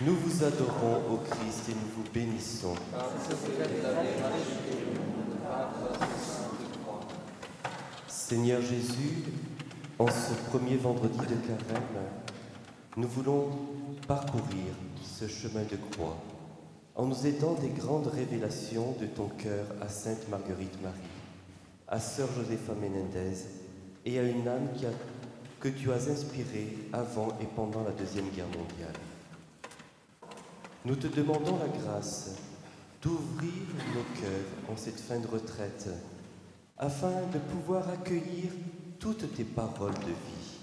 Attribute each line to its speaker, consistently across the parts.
Speaker 1: Nous vous adorons, ô Christ, et nous vous bénissons. Seigneur Jésus, en ce premier vendredi de carême, nous voulons parcourir ce chemin de croix en nous aidant des grandes révélations de ton cœur à Sainte Marguerite Marie, à Sœur Josépha Menendez et à une âme qui a- que tu as inspirée avant et pendant la Deuxième Guerre mondiale. Nous te demandons la grâce d'ouvrir nos cœurs en cette fin de retraite afin de pouvoir accueillir toutes tes paroles de vie.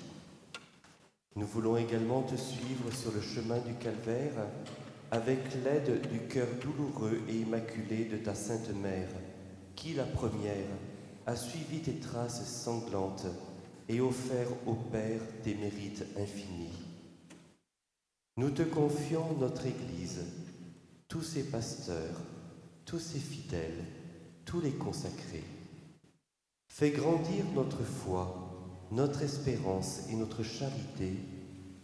Speaker 1: Nous voulons également te suivre sur le chemin du calvaire avec l'aide du cœur douloureux et immaculé de ta Sainte Mère, qui, la première, a suivi tes traces sanglantes et offert au Père des mérites infinis. Nous te confions notre Église, tous ses pasteurs, tous ses fidèles, tous les consacrés. Fais grandir notre foi, notre espérance et notre charité,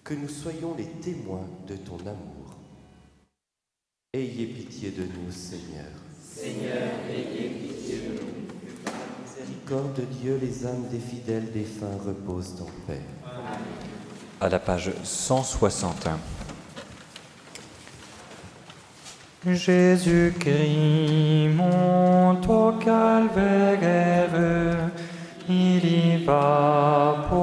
Speaker 1: que nous soyons les témoins de ton amour. Ayez pitié de nous, Seigneur. Seigneur, ayez pitié. Miséricorde de Dieu, les âmes des fidèles défunts reposent en paix.
Speaker 2: à la page 161. Jésus-Christ monte au calvaire, il y va pour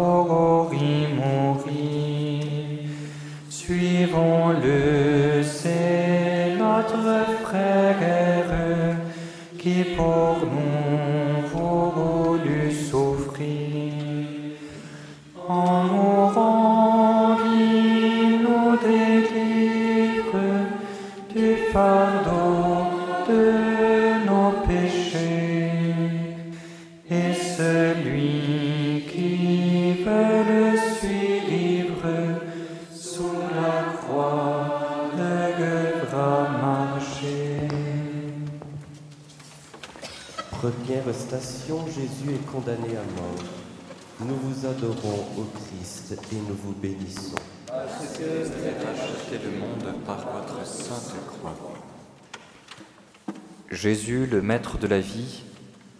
Speaker 1: Jésus,
Speaker 2: le Maître de la vie,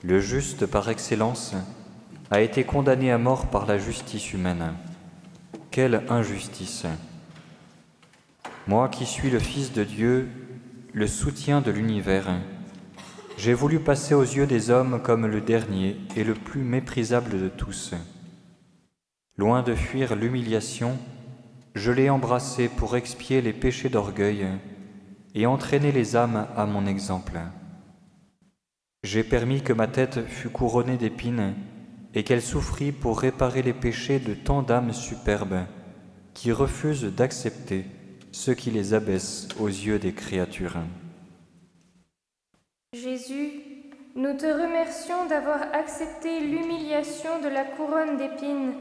Speaker 2: le juste par excellence, a été condamné à mort par la justice humaine. Quelle injustice Moi qui suis le Fils de Dieu, le soutien de l'univers, j'ai voulu passer aux yeux des hommes comme le dernier et le plus méprisable de tous. Loin de fuir l'humiliation, je l'ai embrassé pour expier les péchés d'orgueil et entraîner les âmes à mon exemple. J'ai permis que ma tête fût couronnée d'épines et qu'elle souffrit pour réparer les péchés de tant d'âmes superbes qui refusent d'accepter ce qui les abaisse aux yeux des créatures.
Speaker 3: Jésus, nous te remercions d'avoir accepté l'humiliation de la couronne d'épines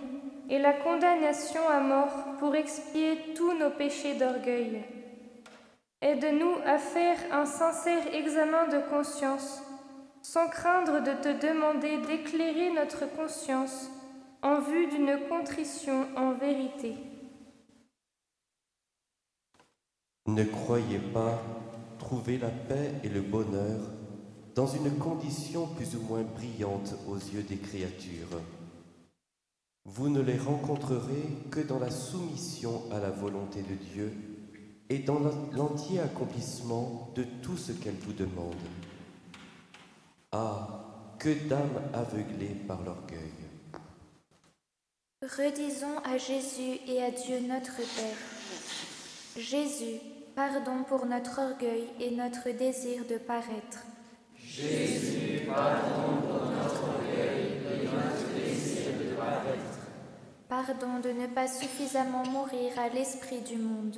Speaker 3: et la condamnation à mort pour expier tous nos péchés d'orgueil. Aide-nous à faire un sincère examen de conscience, sans craindre de te demander d'éclairer notre conscience en vue d'une contrition en vérité.
Speaker 1: Ne croyez pas trouver la paix et le bonheur dans une condition plus ou moins brillante aux yeux des créatures. Vous ne les rencontrerez que dans la soumission à la volonté de Dieu et dans l'entier accomplissement de tout ce qu'elle vous demande. Ah, que d'âmes aveuglées par l'orgueil.
Speaker 4: Redisons à Jésus et à Dieu notre Père. Jésus, pardon pour notre orgueil et notre désir de paraître. Pardon de ne pas suffisamment mourir à l'esprit du monde.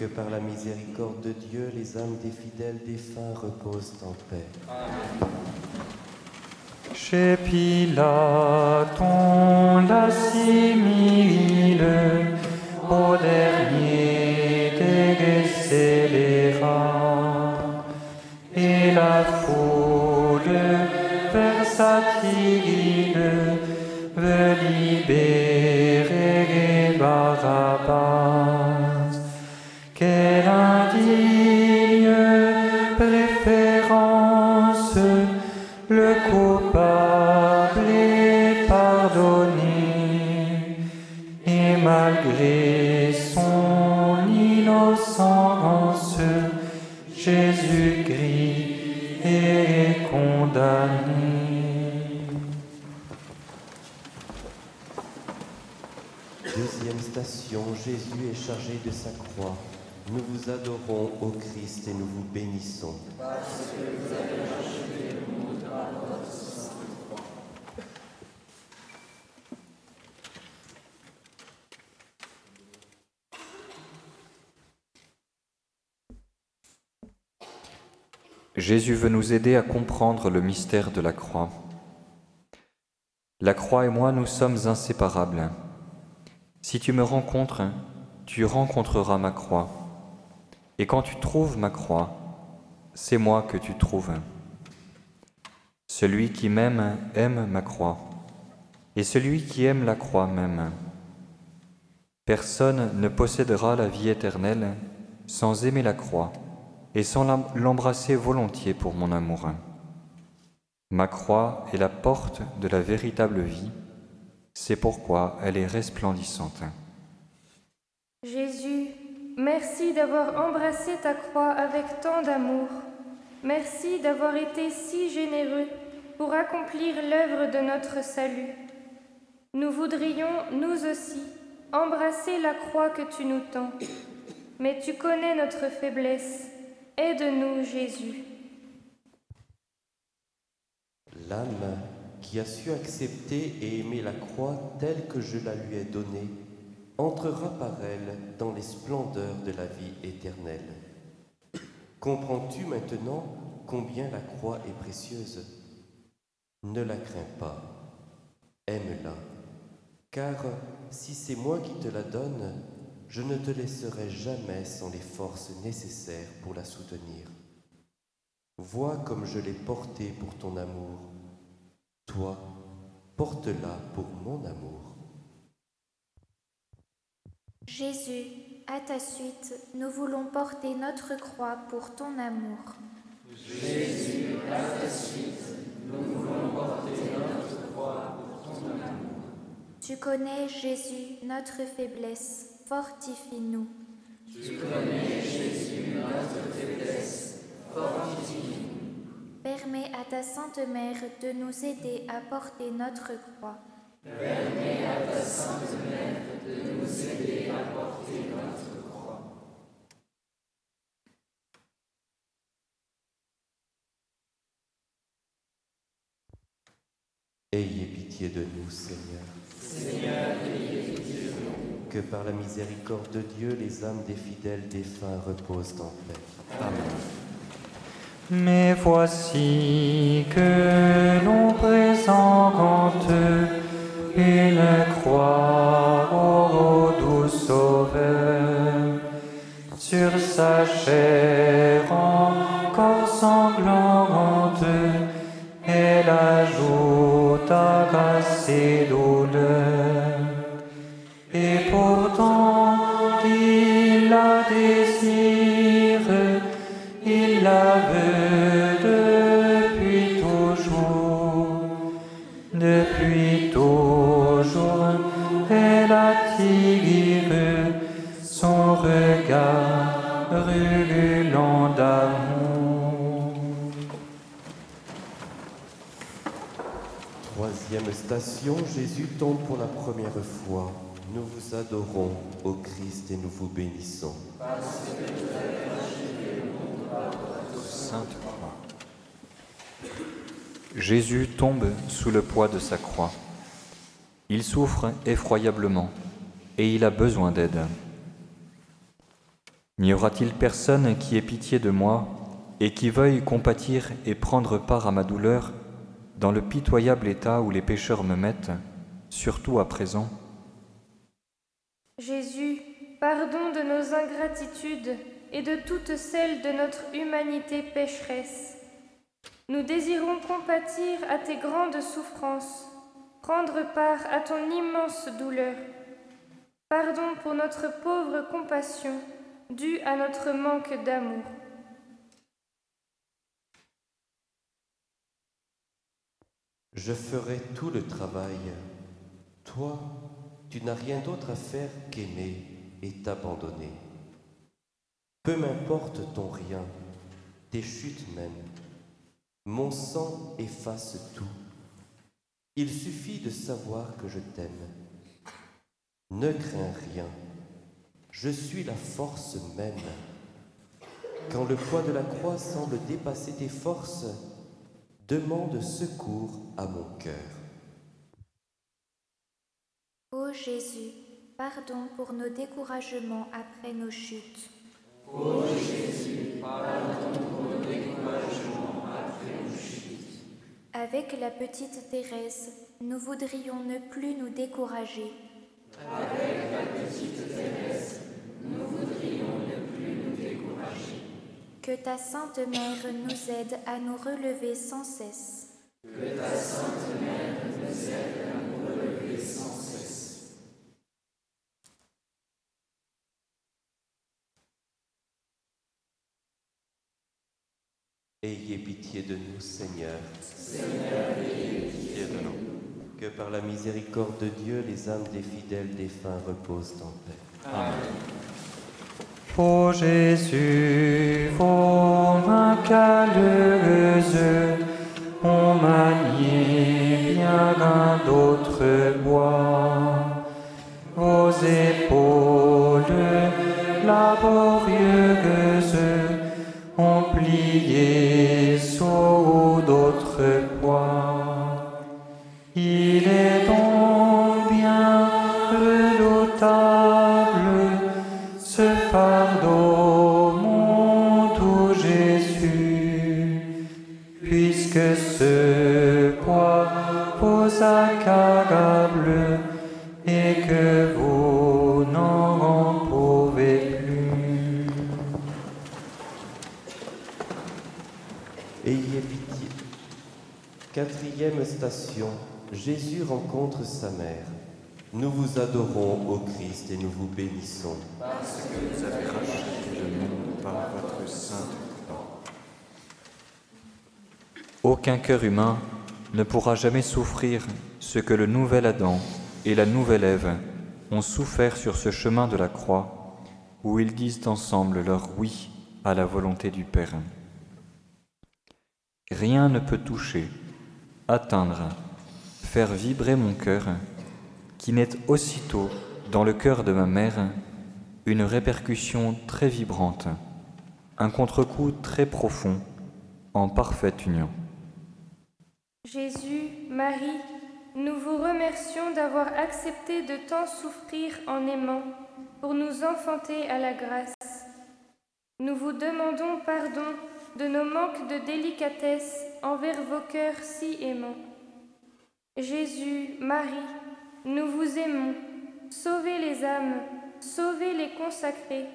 Speaker 1: que par la miséricorde de Dieu, les âmes des fidèles défunts reposent en paix.
Speaker 2: Chez Pilate, on l'assimile au dernier des scélérats, et la foule versatile veut libérer Barabbas. Coupable est pardonné, et malgré son innocence, Jésus-Christ est condamné.
Speaker 1: Deuxième station, Jésus est chargé de sa croix. Nous vous adorons, ô Christ, et nous vous bénissons.
Speaker 2: Jésus veut nous aider à comprendre le mystère de la croix. La croix et moi, nous sommes inséparables. Si tu me rencontres, tu rencontreras ma croix. Et quand tu trouves ma croix, c'est moi que tu trouves. Celui qui m'aime aime ma croix, et celui qui aime la croix m'aime. Personne ne possédera la vie éternelle sans aimer la croix et sans l'embrasser volontiers pour mon amour. Ma croix est la porte de la véritable vie, c'est pourquoi elle est resplendissante.
Speaker 3: Jésus, merci d'avoir embrassé ta croix avec tant d'amour. Merci d'avoir été si généreux pour accomplir l'œuvre de notre salut. Nous voudrions, nous aussi, embrasser la croix que tu nous tends. Mais tu connais notre faiblesse. Aide-nous, Jésus.
Speaker 1: L'âme qui a su accepter et aimer la croix telle que je la lui ai donnée entrera par elle dans les splendeurs de la vie éternelle. Comprends-tu maintenant combien la croix est précieuse? Ne la crains pas, aime-la, car si c'est moi qui te la donne, je ne te laisserai jamais sans les forces nécessaires pour la soutenir. Vois comme je l'ai portée pour ton amour. Toi, porte-la pour mon amour.
Speaker 4: Jésus, à ta suite, nous voulons porter notre croix pour ton amour.
Speaker 5: Jésus, à ta suite, nous voulons porter notre croix pour ton amour.
Speaker 4: Tu connais, Jésus, notre faiblesse. Fortifie-nous.
Speaker 5: Tu connais, Jésus, notre faiblesse. Fortifie-nous.
Speaker 4: Permets à ta Sainte Mère de nous aider à porter notre croix.
Speaker 5: Permets à ta Sainte Mère de nous aider à porter notre croix.
Speaker 1: Ayez pitié de nous, Seigneur.
Speaker 5: Seigneur, ayez pitié de nous.
Speaker 1: Que par la miséricorde de Dieu, les âmes des fidèles défunts reposent en paix.
Speaker 2: Amen. Mais voici que l'on présente une croix au doux sauveur sur sa chair encore sanglante. Elle ajoute à grâce et douleur. Et pourtant, il la désire, il la veut depuis toujours. Depuis toujours, elle attire son regard brûlant d'amour.
Speaker 1: Troisième station, Jésus tombe pour la première fois. Nous vous adorons, ô Christ, et nous vous bénissons.
Speaker 2: Jésus tombe sous le poids de sa croix. Il souffre effroyablement et il a besoin d'aide. N'y aura-t-il personne qui ait pitié de moi et qui veuille compatir et prendre part à ma douleur dans le pitoyable état où les pécheurs me mettent, surtout à présent?
Speaker 3: Jésus, pardon de nos ingratitudes et de toutes celles de notre humanité pécheresse. Nous désirons compatir à tes grandes souffrances, prendre part à ton immense douleur. Pardon pour notre pauvre compassion due à notre manque d'amour.
Speaker 1: Je ferai tout le travail. Toi, tu n'as rien d'autre à faire qu'aimer et t'abandonner. Peu m'importe ton rien, tes chutes même. Mon sang efface tout. Il suffit de savoir que je t'aime. Ne crains rien. Je suis la force même. Quand le poids de la croix semble dépasser tes forces, demande secours à mon cœur.
Speaker 4: Jésus, pardon pour nos découragements après nos chutes.
Speaker 5: Ô Jésus, pardon pour nos découragements après nos chutes.
Speaker 4: Avec la petite Thérèse, nous voudrions ne plus nous décourager.
Speaker 5: Avec la petite Thérèse, nous voudrions ne plus nous décourager.
Speaker 4: Que ta Sainte Mère nous aide à nous relever sans cesse.
Speaker 5: Que ta Sainte Mère nous aide à nous relever sans cesse.
Speaker 1: Ayez pitié de nous, Seigneur.
Speaker 5: Seigneur, ayez.
Speaker 1: Que par la miséricorde de Dieu, les âmes des fidèles défunts reposent en paix.
Speaker 5: Amen.
Speaker 2: Ô Jésus, vos mains calleuses ont manié bien d'un d'autres bois. Vos épaules laborieuses ont plié sous d'autres poids.
Speaker 1: Quatrième station. Jésus rencontre sa mère. Nous vous adorons, ô Christ, et nous vous bénissons.
Speaker 2: Parce que vous avez racheté le monde par votre sainte croix. Aucun cœur humain ne pourra jamais souffrir ce que le nouvel Adam et la nouvelle Ève ont souffert sur ce chemin de la croix, où ils disent ensemble leur oui à la volonté du Père. Rien ne peut toucher, atteindre, faire vibrer mon cœur, qui n'est aussitôt dans le cœur de ma mère une répercussion très vibrante, un contre-coup très profond, en parfaite union.
Speaker 3: Jésus, Marie, nous vous remercions d'avoir accepté de tant souffrir en aimant pour nous enfanter à la grâce. Nous vous demandons pardon de nos manques de délicatesse envers vos cœurs si aimants. Jésus, Marie, nous vous aimons. Sauvez les âmes, sauvez les consacrés,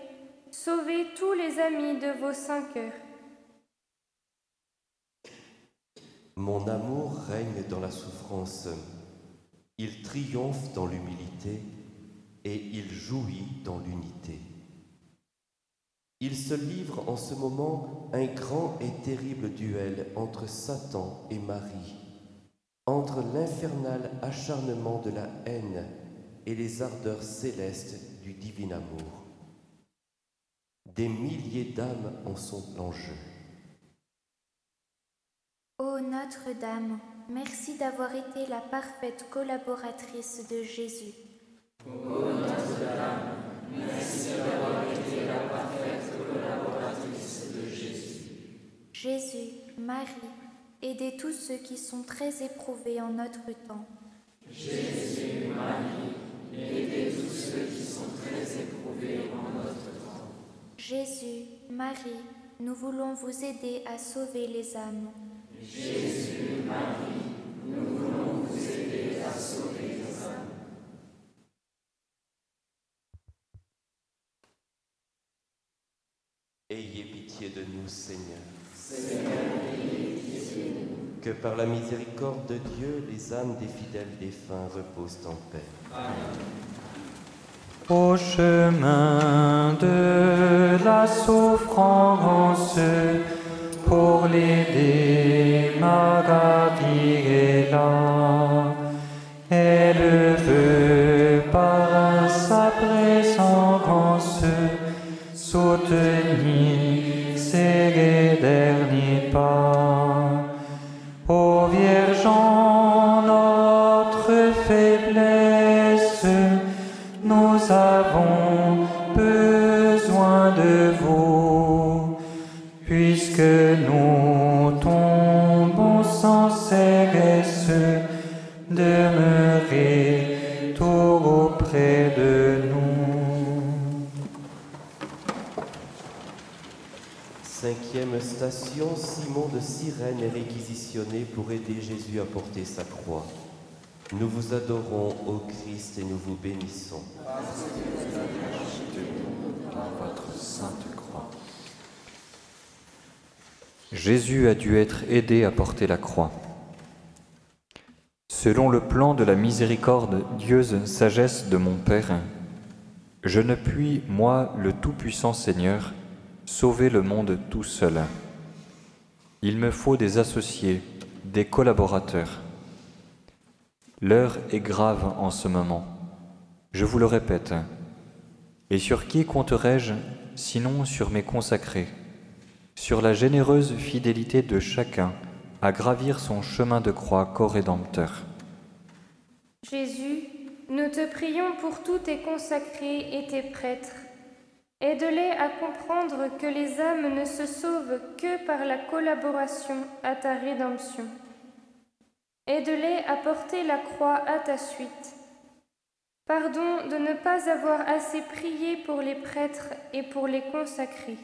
Speaker 3: sauvez tous les amis de vos saints cœurs.
Speaker 1: Mon amour règne dans la souffrance. Il triomphe dans l'humilité et il jouit dans l'unité. Il se livre en ce moment un grand et terrible duel entre Satan et Marie, entre l'infernal acharnement de la haine et les ardeurs célestes du divin amour. Des milliers d'âmes en sont l'enjeu.
Speaker 4: Ô Notre-Dame, merci d'avoir été la parfaite collaboratrice de Jésus.
Speaker 5: Ô Notre-Dame, merci d'avoir été la parfaite collaboratrice de Jésus.
Speaker 4: Jésus, Marie, aidez tous ceux qui sont très éprouvés en notre temps.
Speaker 5: Jésus, Marie, aidez tous ceux qui sont très éprouvés en notre temps.
Speaker 4: Jésus, Marie, nous voulons vous aider à sauver les âmes.
Speaker 5: Jésus, Marie, nous voulons vous aider à sauver les âmes.
Speaker 1: Ayez pitié de nous, Seigneur. Que par la miséricorde de Dieu, les âmes des fidèles défunts reposent en paix.
Speaker 5: Amen.
Speaker 2: Au chemin de la souffrance, pour est là. Elle veut
Speaker 1: Simon de Cyrène est réquisitionné pour aider Jésus à porter sa croix. Nous vous adorons, ô Christ, et nous vous bénissons.
Speaker 2: Jésus a dû être aidé à porter la croix. Selon le plan de la miséricorde dieuse sagesse de mon Père, je ne puis, moi, le Tout-Puissant Seigneur, sauver le monde tout seul. Il me faut des associés, des collaborateurs. L'heure est grave en ce moment. Je vous le répète. Et sur qui compterai-je, sinon sur mes consacrés, sur la généreuse fidélité de chacun à gravir son chemin de croix co-rédempteur
Speaker 3: Jésus, nous te prions pour tous tes consacrés et tes prêtres. Aide-les à comprendre que les âmes ne se sauvent que par la collaboration à ta rédemption. Aide-les à porter la croix à ta suite. Pardon de ne pas avoir assez prié pour les prêtres et pour les consacrés.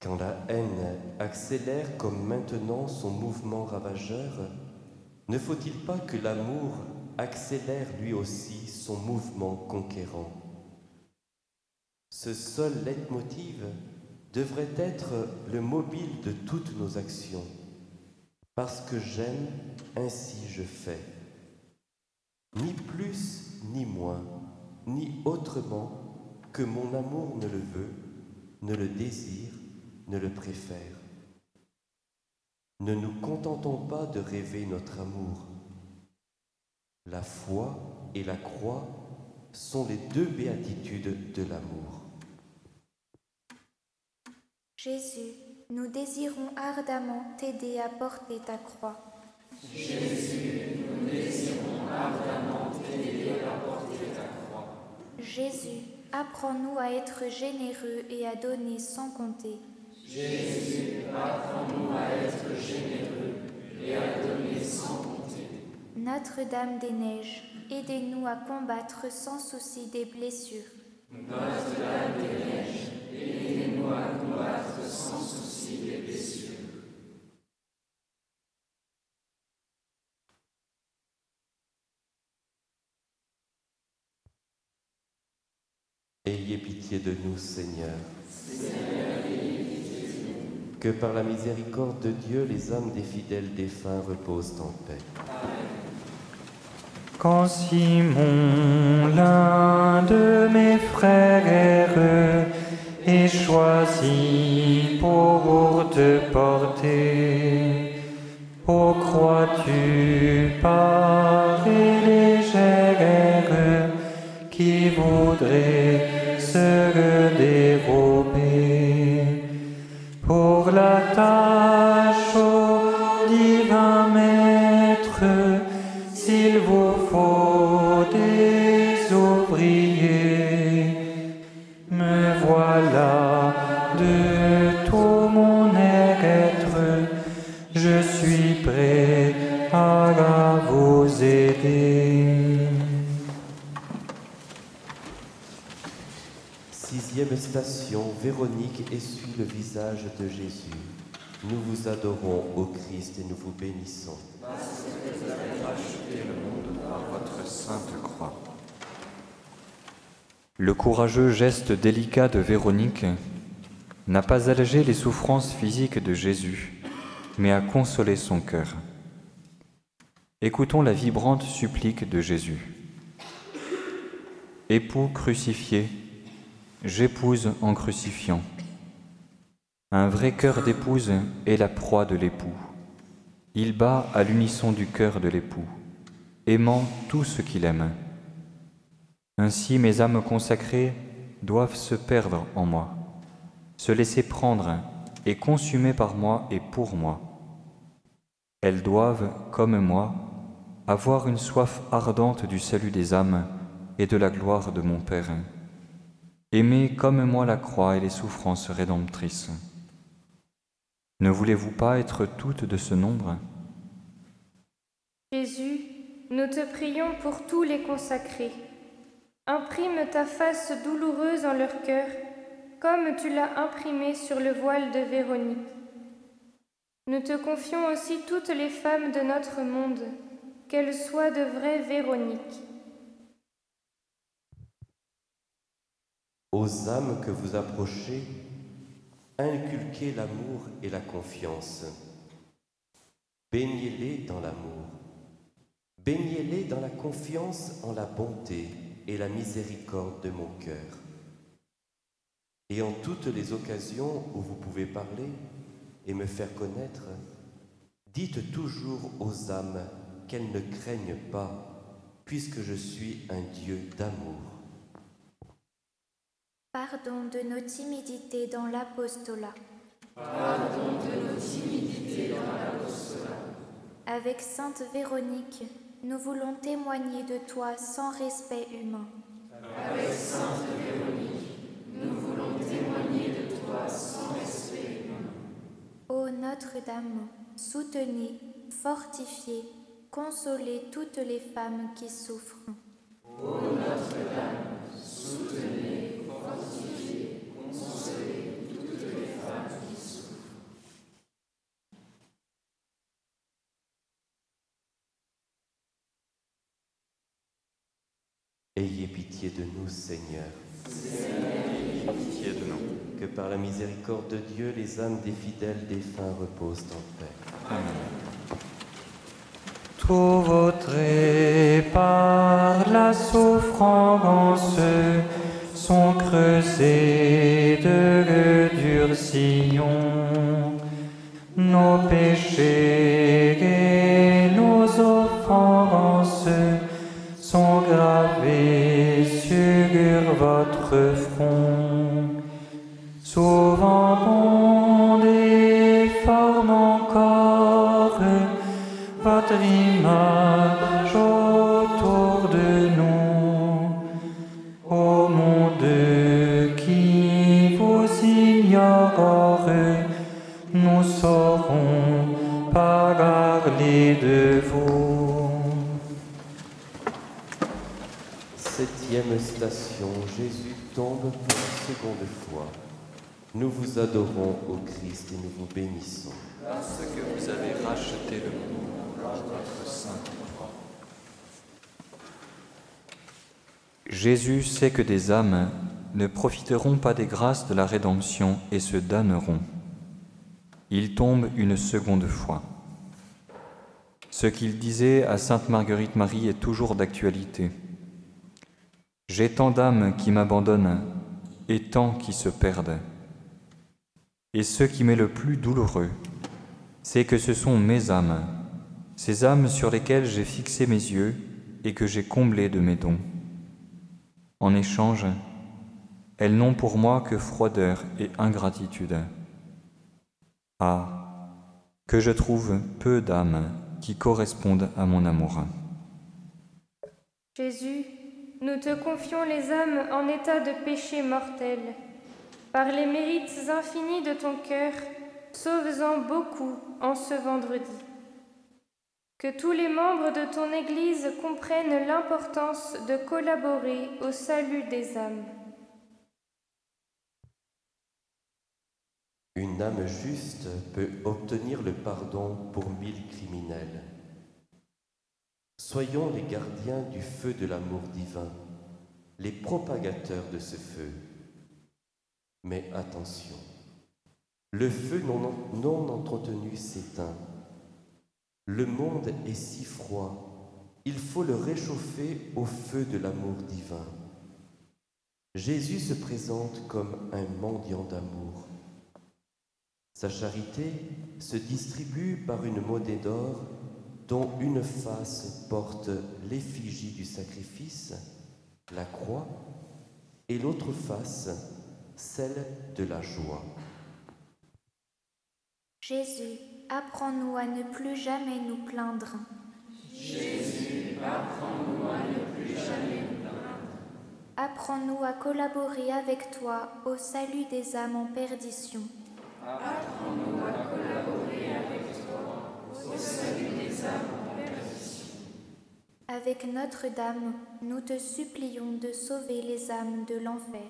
Speaker 1: Quand la haine accélère comme maintenant son mouvement ravageur, ne faut-il pas que l'amour accélère lui aussi son mouvement conquérant Ce seul leitmotiv devrait être le mobile de toutes nos actions. Parce que j'aime, ainsi je fais. Ni plus ni moins, ni autrement que mon amour ne le veut, ne le désire, ne le préfère. Ne nous contentons pas de rêver notre amour. La foi et la croix sont les deux béatitudes de l'amour.
Speaker 4: Jésus, nous désirons ardemment t'aider à porter ta croix.
Speaker 5: Jésus, nous désirons ardemment t'aider à porter ta croix.
Speaker 4: Jésus, apprends-nous à être généreux et à donner sans compter.
Speaker 5: Jésus, apprends-nous à être généreux et à donner sans compter.
Speaker 4: Notre-Dame des Neiges, aidez-nous à combattre sans souci des blessures.
Speaker 5: Notre-Dame des Neiges, aidez-nous à combattre sans souci des blessures.
Speaker 1: Ayez pitié de nous, Seigneur. Que par la miséricorde de Dieu, les âmes des fidèles défunts reposent en paix.
Speaker 2: Quand Simon, l'un de mes frères, est choisi pour te porter, ô crois-tu parer légère qui voudrait
Speaker 1: Station, Véronique essuie le visage de Jésus. Nous vous adorons, ô Christ, et nous vous bénissons.
Speaker 2: Vous avez racheté le monde par votre sainte croix. Le courageux geste délicat de Véronique n'a pas allégé les souffrances physiques de Jésus, mais a consolé son cœur. Écoutons la vibrante supplique de Jésus. Époux crucifié, j'épouse en crucifiant. Un vrai cœur d'épouse est la proie de l'époux. Il bat à l'unisson du cœur de l'époux, aimant tout ce qu'il aime. Ainsi mes âmes consacrées doivent se perdre en moi, se laisser prendre et consumer par moi et pour moi. Elles doivent, comme moi, avoir une soif ardente du salut des âmes et de la gloire de mon Père. Aimez comme moi la croix et les souffrances rédemptrices. Ne voulez-vous pas être toutes de ce nombre?
Speaker 3: Jésus, nous te prions pour tous les consacrés. Imprime ta face douloureuse en leur cœur, comme tu l'as imprimée sur le voile de Véronique. Nous te confions aussi toutes les femmes de notre monde, qu'elles soient de vraies Véroniques.
Speaker 1: Aux âmes que vous approchez, inculquez l'amour et la confiance. Baignez-les dans l'amour. Baignez-les dans la confiance en la bonté et la miséricorde de mon cœur. Et en toutes les occasions où vous pouvez parler et me faire connaître, dites toujours aux âmes qu'elles ne craignent pas, puisque je suis un Dieu d'amour.
Speaker 4: Pardon de nos timidités dans l'apostolat.
Speaker 5: Pardon de nos timidités dans.
Speaker 4: Avec Sainte Véronique, nous voulons témoigner de toi sans respect humain.
Speaker 5: Avec Sainte Véronique, nous voulons témoigner de toi sans respect humain.
Speaker 4: Ô Notre-Dame, soutenez, fortifiez, consolez toutes les femmes qui souffrent.
Speaker 5: Ô Notre-Dame, soutenez, fortifiez, consolez toutes les femmes qui souffrent.
Speaker 1: Ayez pitié de nous, Seigneur.
Speaker 2: Ayez pitié de nous.
Speaker 1: Que par la miséricorde de Dieu, les âmes des fidèles défunts reposent en paix.
Speaker 2: Amen. Tout votre par la souffrance sont creusés de durs sillons. Nos péchés votre front. Souvent on déforme encore votre image autour de nous. Ô monde qui vous ignore, nous saurons parler de vous.
Speaker 1: Septième station, Jésus tombe pour la seconde fois. Nous vous adorons, ô Christ, et nous vous bénissons.
Speaker 2: Parce que vous avez racheté le monde par votre sainte croix. Jésus sait que des âmes ne profiteront pas des grâces de la rédemption et se damneront. Il tombe une seconde fois. Ce qu'il disait à Sainte Marguerite Marie est toujours d'actualité. J'ai tant d'âmes qui m'abandonnent et tant qui se perdent. Et ce qui m'est le plus douloureux, c'est que ce sont mes âmes, ces âmes sur lesquelles j'ai fixé mes yeux et que j'ai comblées de mes dons. En échange, elles n'ont pour moi que froideur et ingratitude. Ah, que je trouve peu d'âmes qui correspondent à mon amour.
Speaker 3: Jésus, nous te confions les âmes en état de péché mortel. Par les mérites infinis de ton cœur, sauve-en beaucoup en ce vendredi. Que tous les membres de ton Église comprennent l'importance de collaborer au salut des âmes.
Speaker 1: Une âme juste peut obtenir le pardon pour mille criminels. Soyons les gardiens du feu de l'amour divin, les propagateurs de ce feu. Mais attention, le feu non, entretenu s'éteint. Le monde est si froid, il faut le réchauffer au feu de l'amour divin. Jésus se présente comme un mendiant d'amour. Sa charité se distribue par une monnaie d'or dont une face porte l'effigie du sacrifice, la croix, et l'autre face, celle de la joie.
Speaker 4: Jésus, apprends-nous à ne plus jamais nous plaindre.
Speaker 5: Jésus, apprends-nous à ne plus jamais nous plaindre.
Speaker 4: Apprends-nous à collaborer avec toi au salut des âmes en perdition.
Speaker 5: Apprends-nous à collaborer avec toi au salut des âmes en perdition.
Speaker 4: Avec Notre-Dame, nous te supplions de sauver les âmes de l'enfer.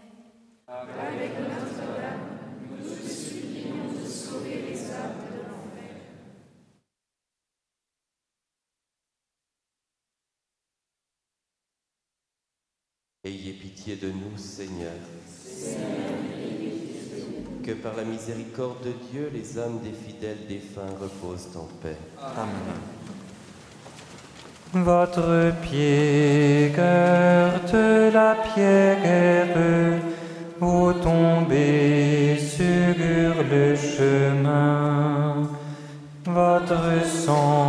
Speaker 5: Avec Notre-Dame, nous te supplions de sauver les âmes de l'enfer.
Speaker 1: Ayez pitié de nous, Seigneur. Que par la miséricorde de Dieu, les âmes des fidèles défunts reposent en paix.
Speaker 2: Amen. Votre pied heurte la pierre, vous tombez sur le chemin. Votre sang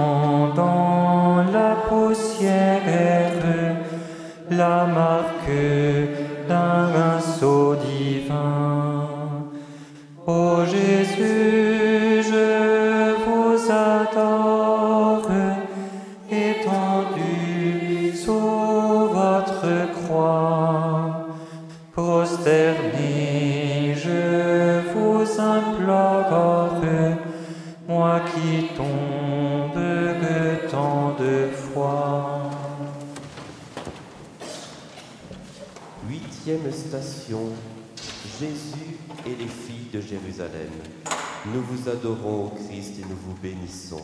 Speaker 1: Station, Jésus et les filles de Jérusalem. Nous vous adorons, ô Christ, et nous vous bénissons.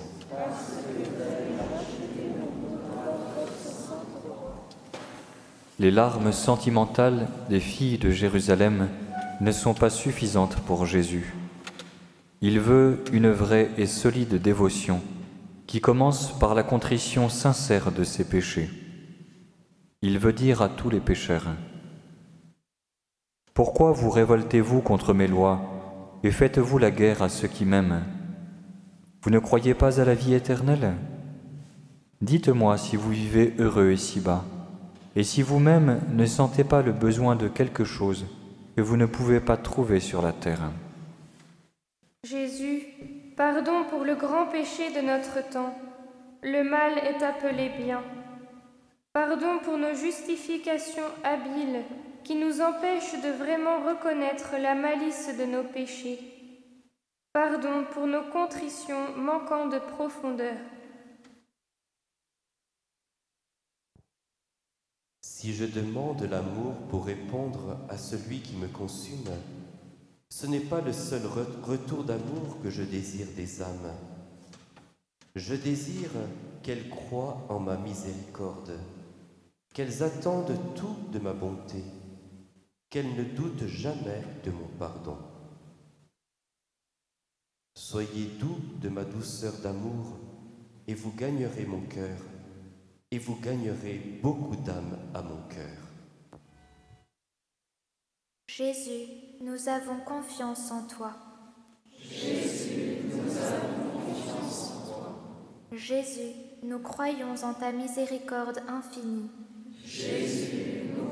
Speaker 2: Les larmes sentimentales des filles de Jérusalem ne sont pas suffisantes pour Jésus. Il veut une vraie et solide dévotion qui commence par la contrition sincère de ses péchés. Il veut dire à tous les pécheurs, Pourquoi vous révoltez-vous contre mes lois et faites-vous la guerre à ceux qui m'aiment? Vous ne croyez pas à la vie éternelle? Dites-moi si vous vivez heureux ici-bas. Et si vous-même ne sentez pas le besoin de quelque chose que vous ne pouvez pas trouver sur la terre.
Speaker 3: Jésus, pardon pour le grand péché de notre temps. Le mal est appelé bien. Pardon pour nos justifications habiles qui nous empêchent de vraiment reconnaître la malice de nos péchés. Pardon pour nos contritions manquant de profondeur.
Speaker 1: Si je demande l'amour pour répondre à celui qui me consume, ce n'est pas le seul re- retour d'amour que je désire des âmes. Je désire qu'elles croient en ma miséricorde, qu'elles attendent tout de ma bonté, qu'elles ne doutent jamais de mon pardon. Soyez doux de ma douceur d'amour, et vous gagnerez mon cœur, et vous gagnerez beaucoup d'âmes à mon cœur.
Speaker 4: Jésus, nous avons confiance en toi. Jésus, nous croyons en ta miséricorde infinie. Jésus, nous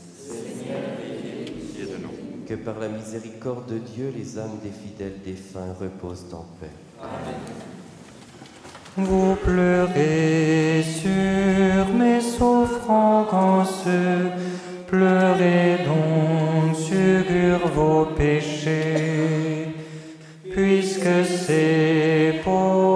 Speaker 1: que par la miséricorde de Dieu, les âmes des fidèles défunts reposent en paix.
Speaker 2: Vous pleurez sur mes souffrances, pleurez donc sur vos péchés, puisque c'est pour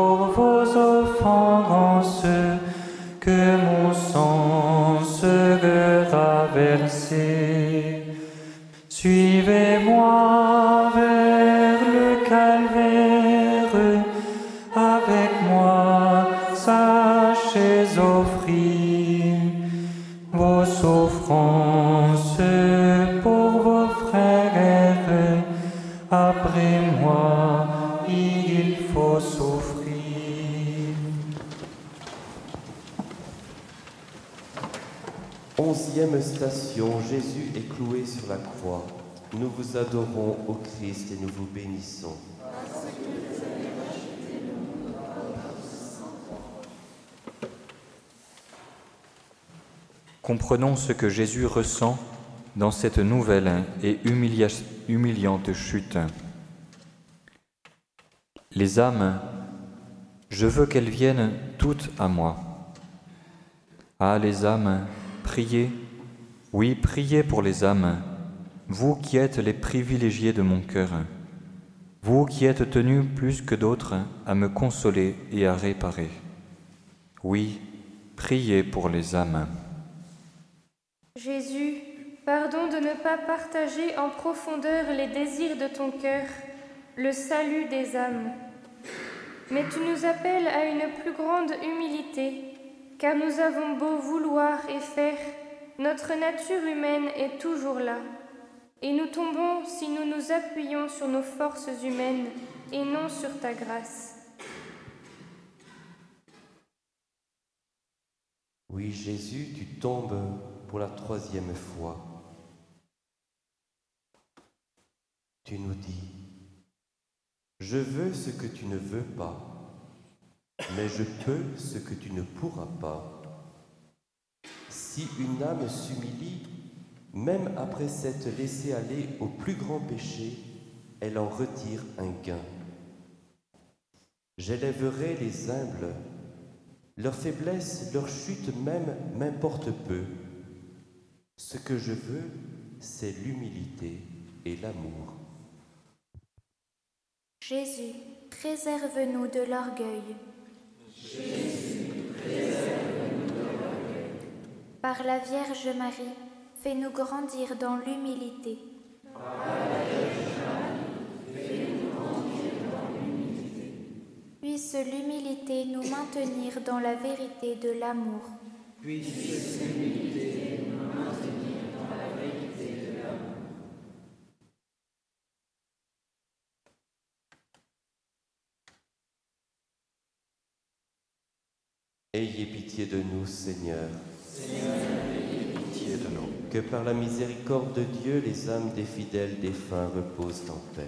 Speaker 1: Jésus est cloué sur la croix. Nous vous adorons, ô Christ, et nous vous bénissons.
Speaker 2: Comprenons ce que Jésus ressent dans cette nouvelle et humilia- humiliante chute. Les âmes, je veux qu'elles viennent toutes à moi. Ah les âmes, priez, oui, priez pour les âmes, vous qui êtes les privilégiés de mon cœur, vous qui êtes tenus plus que d'autres à me consoler et à réparer. Oui, priez pour les âmes.
Speaker 3: Jésus, pardon de ne pas partager en profondeur les désirs de ton cœur, le salut des âmes. Mais tu nous appelles à une plus grande humilité, car nous avons beau vouloir et faire, notre nature humaine est toujours là. Et nous tombons si nous nous appuyons sur nos forces humaines et non sur ta grâce.
Speaker 1: Oui, Jésus, tu tombes pour la troisième fois. Tu nous dis, je veux ce que tu ne veux pas, mais je peux ce que tu ne pourras pas. Si une âme s'humilie, même après s'être laissée aller au plus grand péché, elle en retire un gain. J'élèverai les humbles, leur faiblesse, leur chute même m'importe peu. Ce que je veux, c'est l'humilité et l'amour.
Speaker 4: Jésus, préserve-nous de l'orgueil. La Vierge Marie, fais-nous grandir dans l'humilité. Puisse l'humilité nous maintenir dans la vérité de l'amour.
Speaker 1: Ayez pitié de nous, Seigneur. pitié de nous. Que par la miséricorde de Dieu, les âmes des fidèles défunts reposent en paix.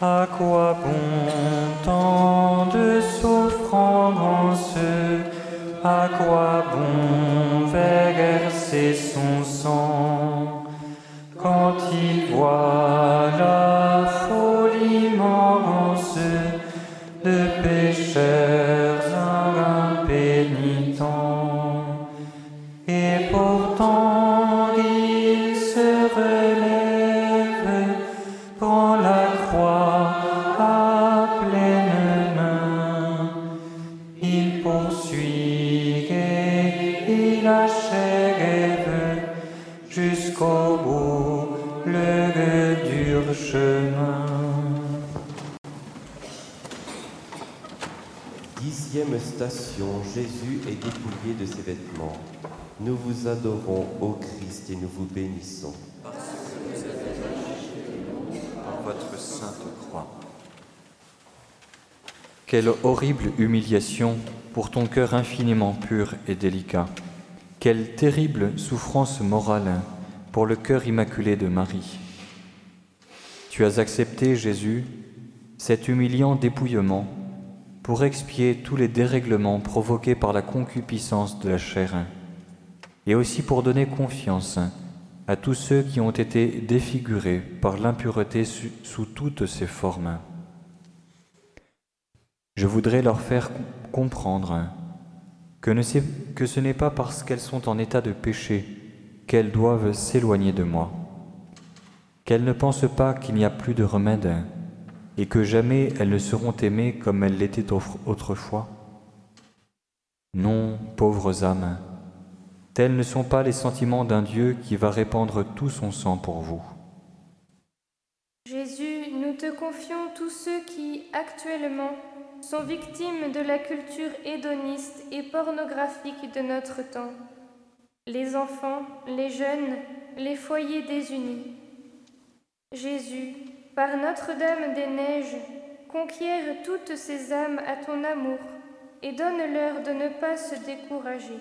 Speaker 2: À quoi bon tant de souffrance À quoi bon verser son sang? Quand il voit
Speaker 1: Jésus est dépouillé de ses vêtements. Nous vous adorons, ô Christ, et nous vous bénissons.
Speaker 2: par votre sainte croix. Quelle horrible humiliation pour ton cœur infiniment pur et délicat. Quelle terrible souffrance morale pour le cœur immaculé de Marie. Tu as accepté, Jésus, cet humiliant dépouillement pour expier tous les dérèglements provoqués par la concupiscence de la chair, et aussi pour donner confiance à tous ceux qui ont été défigurés par l'impureté sous toutes ses formes. Je voudrais leur faire comprendre que, que ce n'est pas parce qu'elles sont en état de péché qu'elles doivent s'éloigner de moi, qu'elles ne pensent pas qu'il n'y a plus de remède et que jamais elles ne seront aimées comme elles l'étaient autrefois. Non, pauvres âmes, tels ne sont pas les sentiments d'un Dieu qui va répandre tout son sang pour vous.
Speaker 3: Jésus, nous te confions tous ceux qui, actuellement, sont victimes de la culture hédoniste et pornographique de notre temps. Les enfants, les jeunes, les foyers désunis. Jésus, par Notre-Dame des Neiges, conquiert toutes ces âmes à ton amour et donne-leur de ne pas se décourager.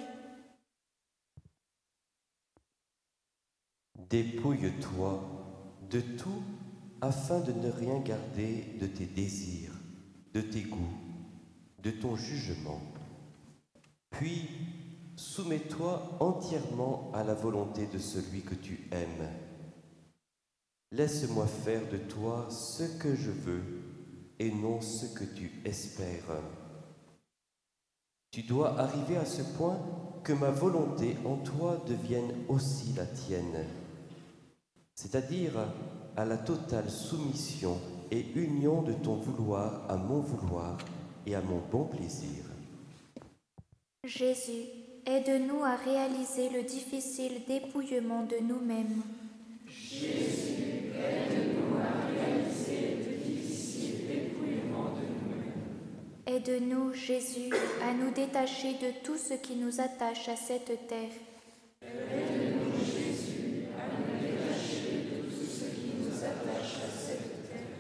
Speaker 1: Dépouille-toi de tout afin de ne rien garder de tes désirs, de tes goûts, de ton jugement. Puis soumets-toi entièrement à la volonté de celui que tu aimes. Laisse-moi faire de toi ce que je veux et non ce que tu espères. Tu dois arriver à ce point que ma volonté en toi devienne aussi la tienne, c'est-à-dire à la totale soumission et union de ton vouloir à mon vouloir et à mon bon plaisir.
Speaker 4: Jésus, aide-nous à réaliser le difficile dépouillement de nous-mêmes.
Speaker 5: Jésus, aide-nous à réaliser le difficile dépouillement de nous-mêmes.
Speaker 4: Aide-nous, Jésus, à nous détacher de tout ce qui nous attache à cette terre.
Speaker 5: Aide-nous, Jésus, à nous détacher de tout ce qui nous attache à cette terre.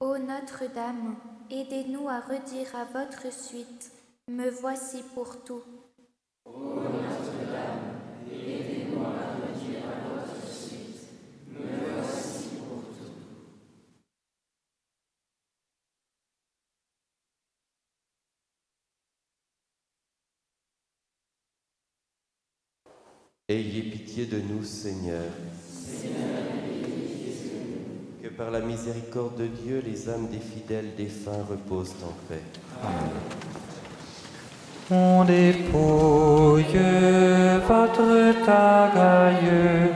Speaker 4: Ô Notre-Dame, aidez-nous à redire à votre suite, Me voici pour tout.
Speaker 5: Ô Notre-Dame, aidez-nous à redire à votre suite, Me voici pour tout.
Speaker 1: Ayez pitié de nous, Seigneur. Que par la miséricorde de Dieu, les âmes des fidèles défunts reposent en paix.
Speaker 2: Amen. On dépouille votre tagaille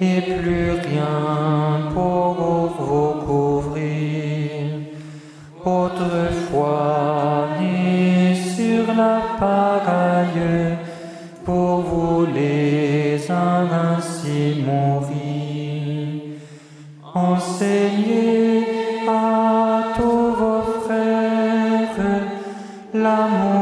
Speaker 2: et plus rien pour vous couvrir. Autrefois né sur la pagaille, pour vous les ainsi mourir. Enseignez à tous vos frères l'amour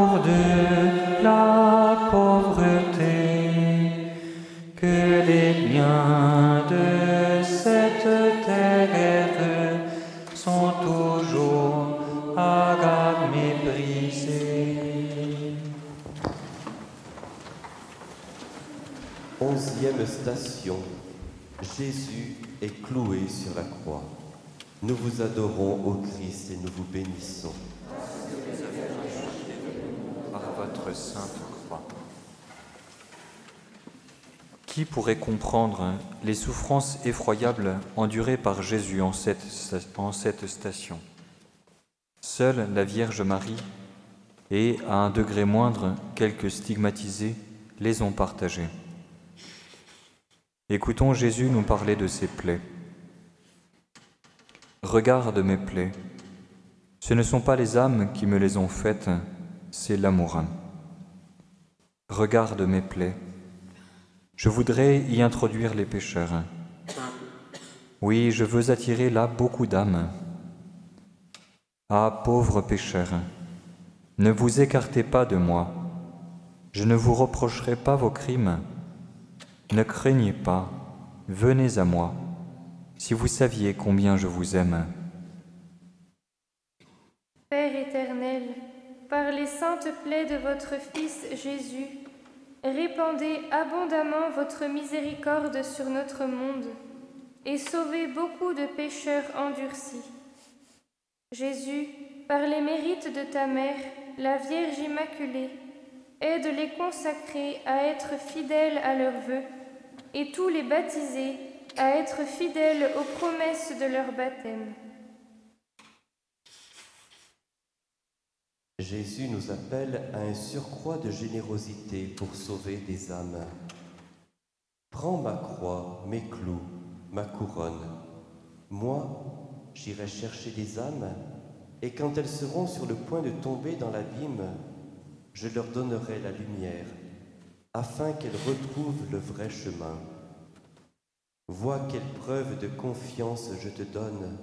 Speaker 1: Station. Jésus est cloué sur la croix. Nous vous adorons, ô Christ, et nous vous bénissons.
Speaker 2: Par votre sainte croix. Qui pourrait comprendre les souffrances effroyables endurées par Jésus en cette, en cette station? Seule la Vierge Marie et, à un degré moindre, quelques stigmatisés les ont partagées. Écoutons Jésus nous parler de ses plaies. Regarde mes plaies. Ce ne sont pas les âmes qui me les ont faites, c'est l'amour. Regarde mes plaies. Je voudrais y introduire les pécheurs. Oui, je veux attirer là beaucoup d'âmes. Ah, pauvres pécheurs, ne vous écartez pas de moi. Je ne vous reprocherai pas vos crimes. Ne craignez pas, venez à moi, si vous saviez combien je vous aime.
Speaker 3: Père éternel, par les saintes plaies de votre Fils Jésus, répandez abondamment votre miséricorde sur notre monde et sauvez beaucoup de pécheurs endurcis. Jésus, par les mérites de ta mère, la Vierge Immaculée, aide les consacrés à être fidèles à leurs vœux et tous les baptisés à être fidèles aux promesses de leur baptême.
Speaker 1: Jésus nous appelle à un surcroît de générosité pour sauver des âmes. Prends ma croix, mes clous, ma couronne. Moi, j'irai chercher des âmes, et quand elles seront sur le point de tomber dans l'abîme, je leur donnerai la lumière, afin qu'elles retrouvent le vrai chemin. Vois quelle preuve de confiance je te donne.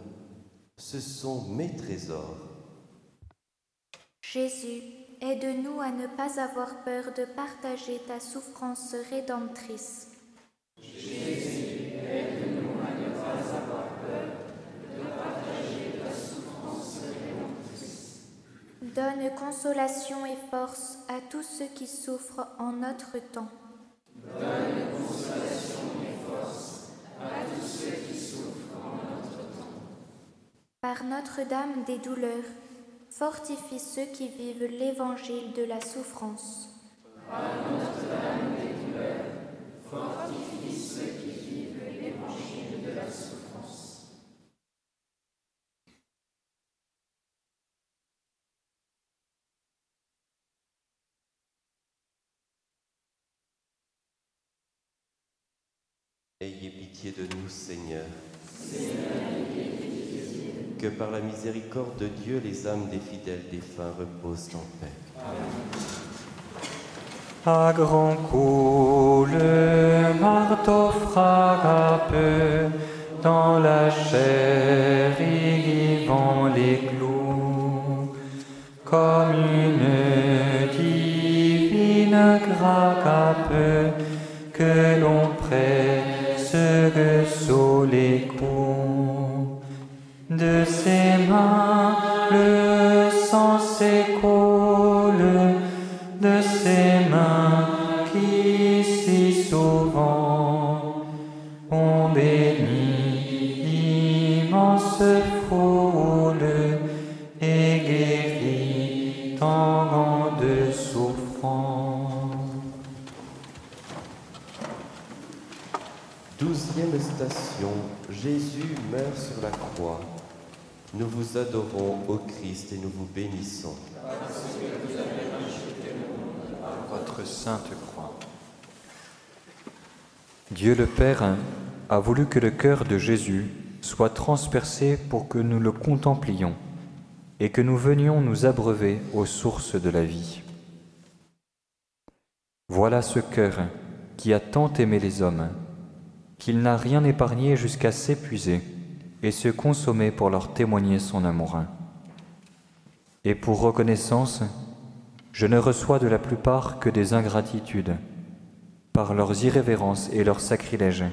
Speaker 1: Ce sont mes trésors.
Speaker 4: Jésus, aide-nous à ne pas avoir peur de partager ta souffrance rédemptrice.
Speaker 5: Jésus, aide-nous à ne pas avoir peur de partager ta souffrance rédemptrice.
Speaker 4: Donne consolation et force à tous ceux qui souffrent en notre temps. Par Notre-Dame des douleurs, fortifie ceux qui vivent l'évangile de la souffrance.
Speaker 1: Ayez pitié de nous, Seigneur. Que par la miséricorde de Dieu, les âmes des fidèles défunts reposent en paix.
Speaker 2: À grand coup, le marteau frappe dans la chair y vont les clous, comme une divine grappe que l'on sous les coups. De ses mains le sang s'écoule,
Speaker 1: Jésus meurt sur la croix. Nous vous adorons, ô Christ, et nous vous bénissons.
Speaker 2: votre sainte croix. Dieu le Père a voulu que le cœur de Jésus soit transpercé pour que nous le contemplions et que nous venions nous abreuver aux sources de la vie. Voilà ce cœur qui a tant aimé les hommes, qu'il n'a rien épargné jusqu'à s'épuiser et se consommer pour leur témoigner son amour. Et pour reconnaissance, je ne reçois de la plupart que des ingratitudes, par leurs irrévérences et leurs sacrilèges,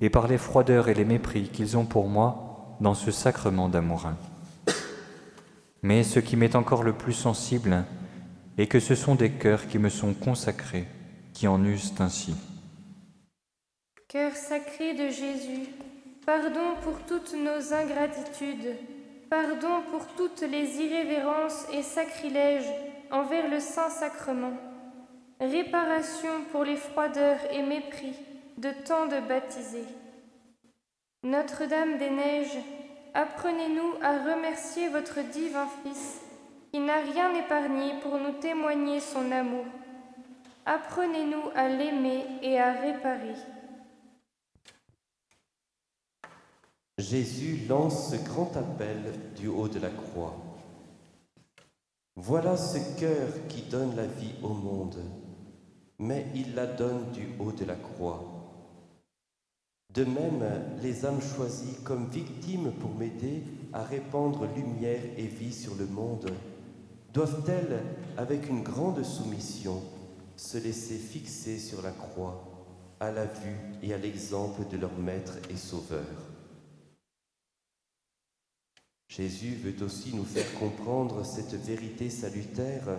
Speaker 2: et par les froideurs et les mépris qu'ils ont pour moi dans ce sacrement d'amour. Mais ce qui m'est encore le plus sensible est que ce sont des cœurs qui me sont consacrés, qui en usent ainsi.
Speaker 3: Cœur sacré de Jésus, pardon pour toutes nos ingratitudes, pardon pour toutes les irrévérences et sacrilèges envers le Saint-Sacrement, réparation pour les froideurs et mépris de tant de baptisés. Notre-Dame des Neiges, apprenez-nous à remercier votre divin Fils, qui n'a rien épargné pour nous témoigner son amour. Apprenez-nous à l'aimer et à réparer.
Speaker 1: Jésus lance ce grand appel du haut de la croix. Voilà ce cœur qui donne la vie au monde, mais il la donne du haut de la croix. De même, les âmes choisies comme victimes pour m'aider à répandre lumière et vie sur le monde doivent-elles, avec une grande soumission, se laisser fixer sur la croix, à la vue et à l'exemple de leur Maître et Sauveur. Jésus veut aussi nous faire comprendre cette vérité salutaire,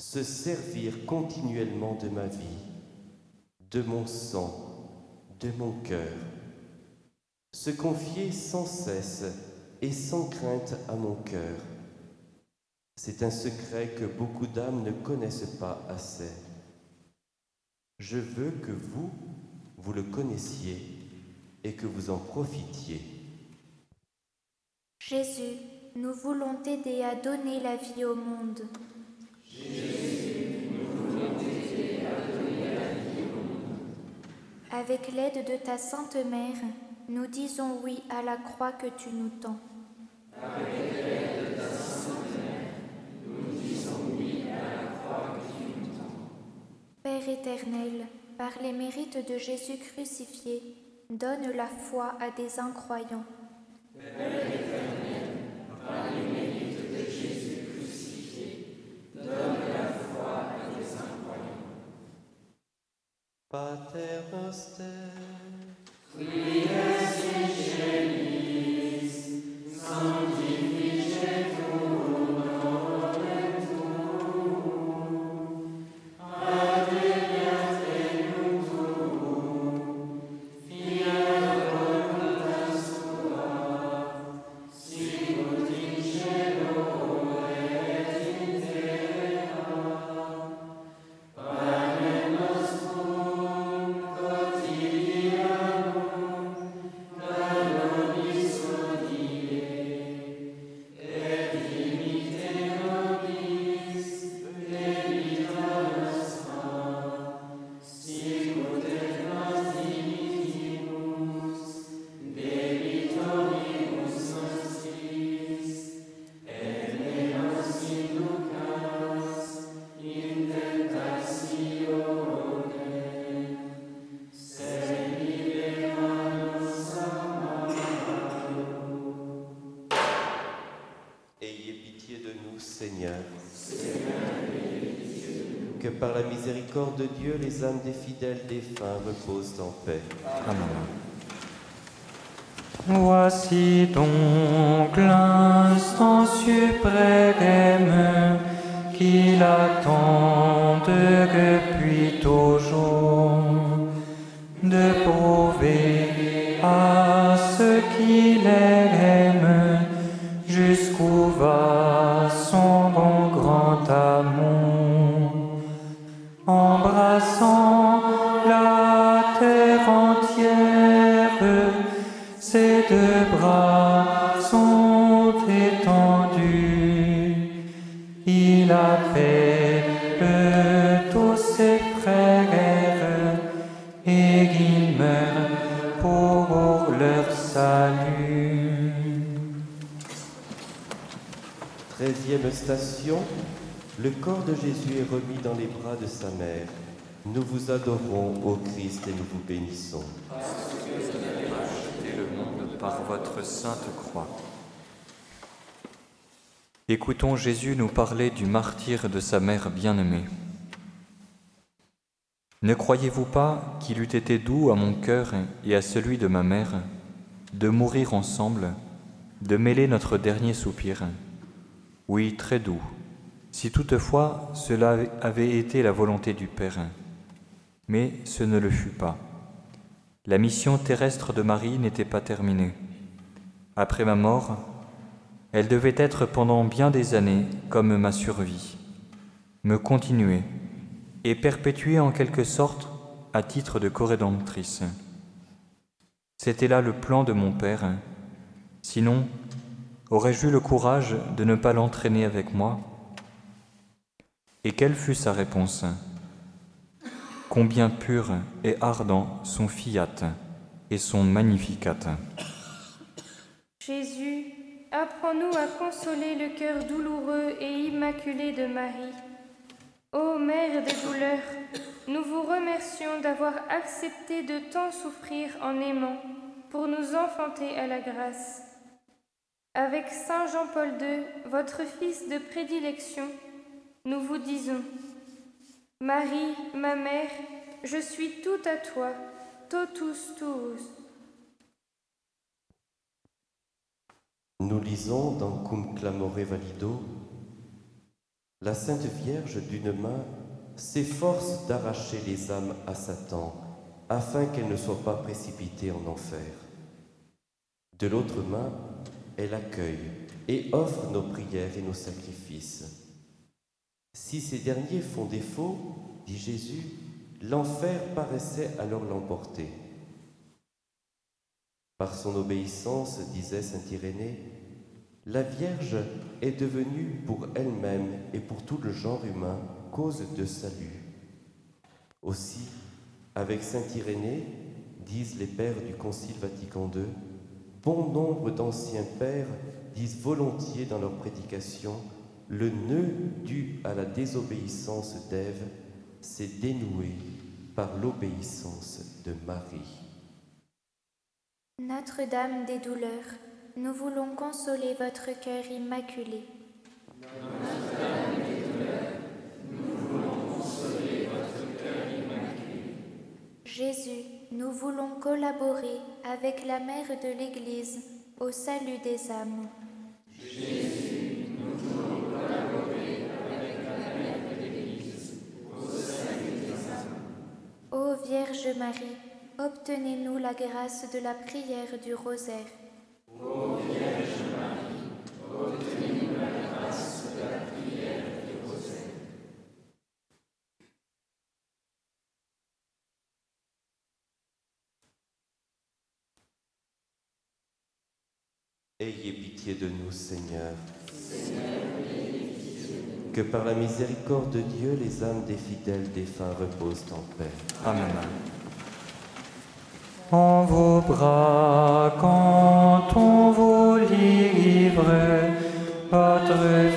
Speaker 1: se servir continuellement de ma vie, de mon sang, de mon cœur, se confier sans cesse et sans crainte à mon cœur. C'est un secret que beaucoup d'âmes ne connaissent pas assez. Je veux que vous, vous le connaissiez et que vous en profitiez.
Speaker 4: Jésus, nous voulons t'aider à donner la vie au monde. Avec l'aide de ta Sainte Mère, nous disons oui à la croix que tu nous tends.
Speaker 6: Avec.
Speaker 4: Père éternel, par les mérites de Jésus crucifié, donne la foi à des incroyants.
Speaker 6: Par les de Jésus crucifié, donne la foi à des incroyants.
Speaker 1: Pater noster,
Speaker 6: qui
Speaker 1: par la miséricorde de Dieu, les âmes des fidèles défunts reposent en paix.
Speaker 2: Amen. Voici donc l'instant suprême qu'il attend depuis
Speaker 1: Nous vous adorons, ô Christ, et nous vous bénissons.
Speaker 2: et le monde par votre sainte croix. Écoutons Jésus nous parler du martyr de sa mère bien-aimée. Ne croyez-vous pas qu'il eût été doux à mon cœur et à celui de ma mère de mourir ensemble, de mêler notre dernier soupir? Oui, très doux, si toutefois cela avait été la volonté du Père. Mais ce ne le fut pas. La mission terrestre de Marie n'était pas terminée. Après ma mort, elle devait être pendant bien des années comme ma survie, me continuer et perpétuer en quelque sorte à titre de corrédentrice. C'était là le plan de mon Père. Sinon, aurais-je eu le courage de ne pas l'entraîner avec moi? Et quelle fut sa réponse? Combien pur et ardent son fiat et son magnificat.
Speaker 3: Jésus, apprends-nous à consoler le cœur douloureux et immaculé de Marie. Ô Mère des douleurs, nous vous remercions d'avoir accepté de tant souffrir en aimant pour nous enfanter à la grâce. Avec Saint Jean-Paul II, votre fils de prédilection, nous vous disons, Marie, ma mère, je suis tout à toi, totus tuus.
Speaker 1: Nous lisons dans Cum clamore valido La Sainte Vierge d'une main s'efforce d'arracher les âmes à Satan afin qu'elles ne soient pas précipitées en enfer. De l'autre main, elle accueille et offre nos prières et nos sacrifices. Si ces derniers font défaut, dit Jésus, l'enfer paraissait alors l'emporter. Par son obéissance, disait saint Irénée, la Vierge est devenue pour elle-même et pour tout le genre humain cause de salut. Aussi, avec saint Irénée, disent les pères du Concile Vatican II, bon nombre d'anciens pères disent volontiers dans leur prédication, le nœud dû à la désobéissance d'Ève s'est dénoué par l'obéissance de Marie.
Speaker 4: Notre-Dame des douleurs, nous voulons consoler votre cœur immaculé.
Speaker 5: Notre-Dame des douleurs, nous voulons consoler votre cœur immaculé.
Speaker 4: Jésus, nous voulons collaborer avec la Mère de l'Église au salut des âmes.
Speaker 5: Jésus, nous voulons collaborer avec la Mère de l'Église au salut des âmes.
Speaker 4: Ô Vierge Marie, obtenez-nous la grâce de la prière du rosaire.
Speaker 5: Ô Vierge Marie, obtenez-nous la grâce de la prière du rosaire.
Speaker 1: Ayez pitié de nous, Seigneur. Que par la miséricorde de Dieu, les âmes des fidèles défunts reposent en paix.
Speaker 2: Amen. En vos bras, quand on vous livre, votre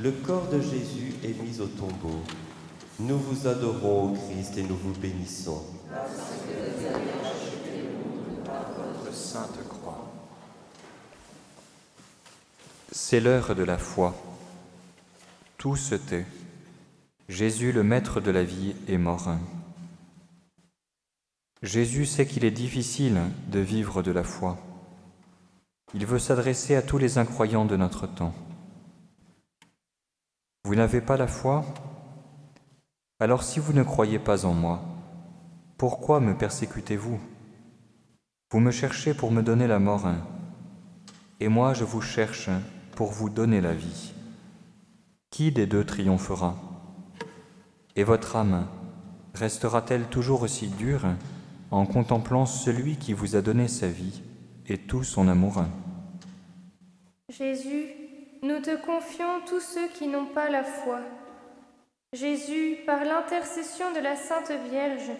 Speaker 1: le corps de Jésus est mis au tombeau. Nous vous adorons, ô Christ, et nous vous bénissons.
Speaker 2: C'est l'heure de la foi. Tout se tait. Jésus, le Maître de la vie, est mort. Jésus sait qu'il est difficile de vivre de la foi. Il veut s'adresser à tous les incroyants de notre temps. Vous n'avez pas la foi? Alors si vous ne croyez pas en moi, pourquoi me persécutez-vous? Vous me cherchez pour me donner la mort, et moi je vous cherche pour vous donner la vie. Qui des deux triomphera? Et votre âme restera-t-elle toujours aussi dure en contemplant celui qui vous a donné sa vie et tout son amour?
Speaker 3: Jésus, nous te confions tous ceux qui n'ont pas la foi. Jésus, par l'intercession de la Sainte Vierge,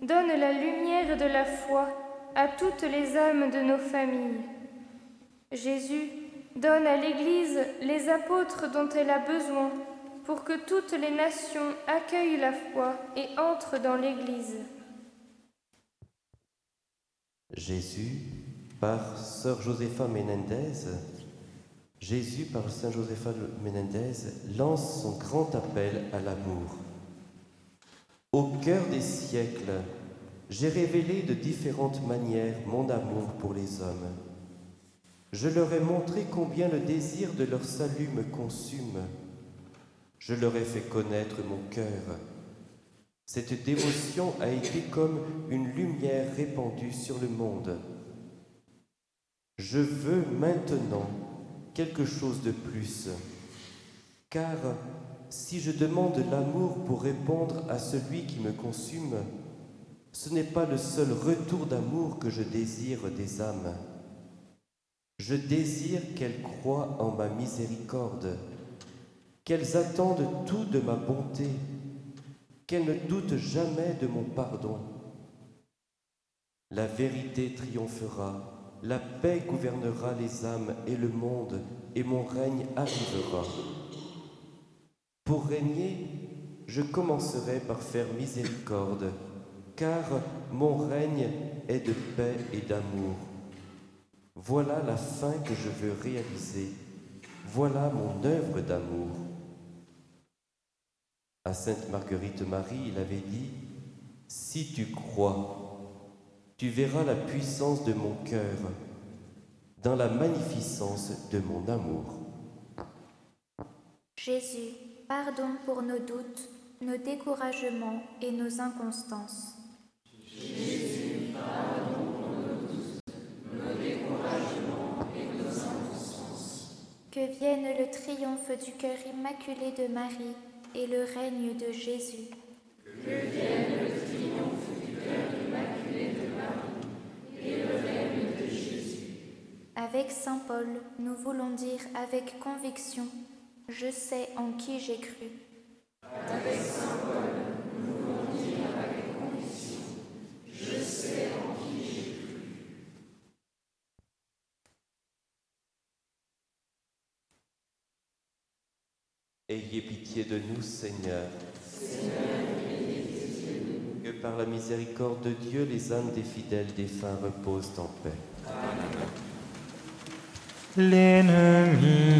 Speaker 3: donne la lumière de la foi à toutes les âmes de nos familles. Jésus, donne à l'Église les apôtres dont elle a besoin pour que toutes les nations accueillent la foi et entrent dans l'Église.
Speaker 1: Jésus, par Sœur Josepha Menendez, Jésus, par Saint Josepha Menendez, lance son grand appel à l'amour. Au cœur des siècles, j'ai révélé de différentes manières mon amour pour les hommes. Je leur ai montré combien le désir de leur salut me consume. Je leur ai fait connaître mon cœur. Cette dévotion a été comme une lumière répandue sur le monde. Je veux maintenant quelque chose de plus, car si je demande l'amour pour répondre à celui qui me consume, ce n'est pas le seul retour d'amour que je désire des âmes. Je désire qu'elles croient en ma miséricorde, qu'elles attendent tout de ma bonté, qu'elles ne doutent jamais de mon pardon. La vérité triomphera, la paix gouvernera les âmes et le monde, et mon règne arrivera. Pour régner, je commencerai par faire miséricorde, car mon règne est de paix et d'amour. Voilà la fin que je veux réaliser. Voilà mon œuvre d'amour. À Sainte Marguerite Marie, il avait dit, Si tu crois, tu verras la puissance de mon cœur dans la magnificence de mon amour.
Speaker 4: Jésus, pardon pour nos doutes, nos découragements et nos inconstances.
Speaker 5: Jésus, pardon pour nos doutes, nos découragements et nos inconstances.
Speaker 4: Que vienne le triomphe du cœur immaculé de Marie et le règne de Jésus.
Speaker 5: Que vienne le triomphe du cœur immaculé de Marie et le règne de Jésus.
Speaker 4: Avec Saint Paul, nous voulons dire avec conviction je sais en qui j'ai cru.
Speaker 5: Avec Saint Paul, nous voulons dire avec conviction, je sais en qui j'ai cru.
Speaker 1: Ayez pitié de nous, Seigneur.
Speaker 5: Seigneur, ayez pitié de nous.
Speaker 1: Que par la miséricorde de Dieu, les âmes des fidèles défunts reposent en paix.
Speaker 2: L'ennemi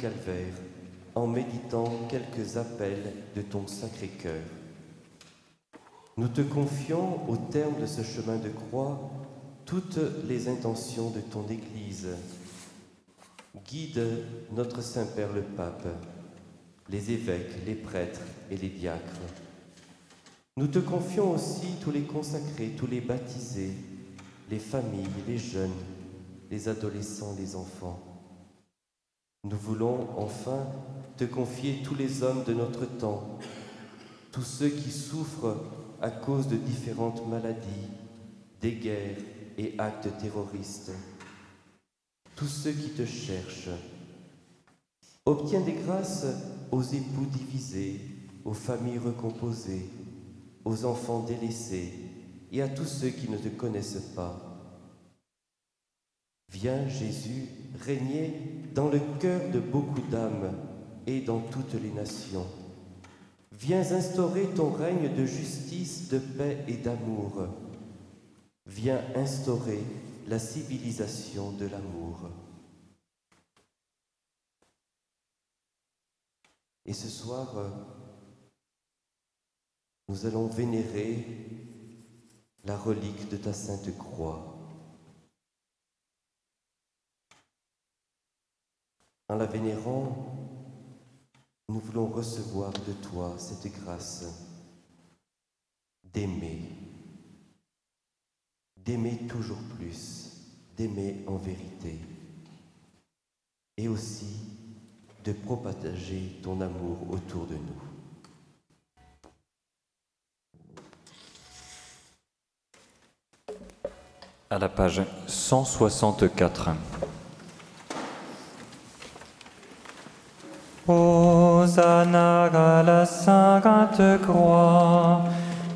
Speaker 1: calvaire en méditant quelques appels de ton sacré cœur. Nous te confions au terme de ce chemin de croix toutes les intentions de ton Église. Guide notre Saint-Père le Pape, les évêques, les prêtres et les diacres. Nous te confions aussi tous les consacrés, tous les baptisés, les familles, les jeunes, les adolescents, les enfants. Nous voulons enfin te confier tous les hommes de notre temps, tous ceux qui souffrent à cause de différentes maladies, des guerres et actes terroristes, tous ceux qui te cherchent. Obtiens des grâces aux époux divisés, aux familles recomposées, aux enfants délaissés et à tous ceux qui ne te connaissent pas. Viens, Jésus, régner dans le cœur de beaucoup d'âmes et dans toutes les nations. Viens instaurer ton règne de justice, de paix et d'amour. Viens instaurer la civilisation de l'amour. Et ce soir, nous allons vénérer la relique de ta sainte croix. En la vénérant, nous voulons recevoir de toi cette grâce d'aimer, d'aimer toujours plus, d'aimer en vérité, et aussi de propager ton amour autour de nous.
Speaker 2: À la page 164. Hosanna à la sainte croix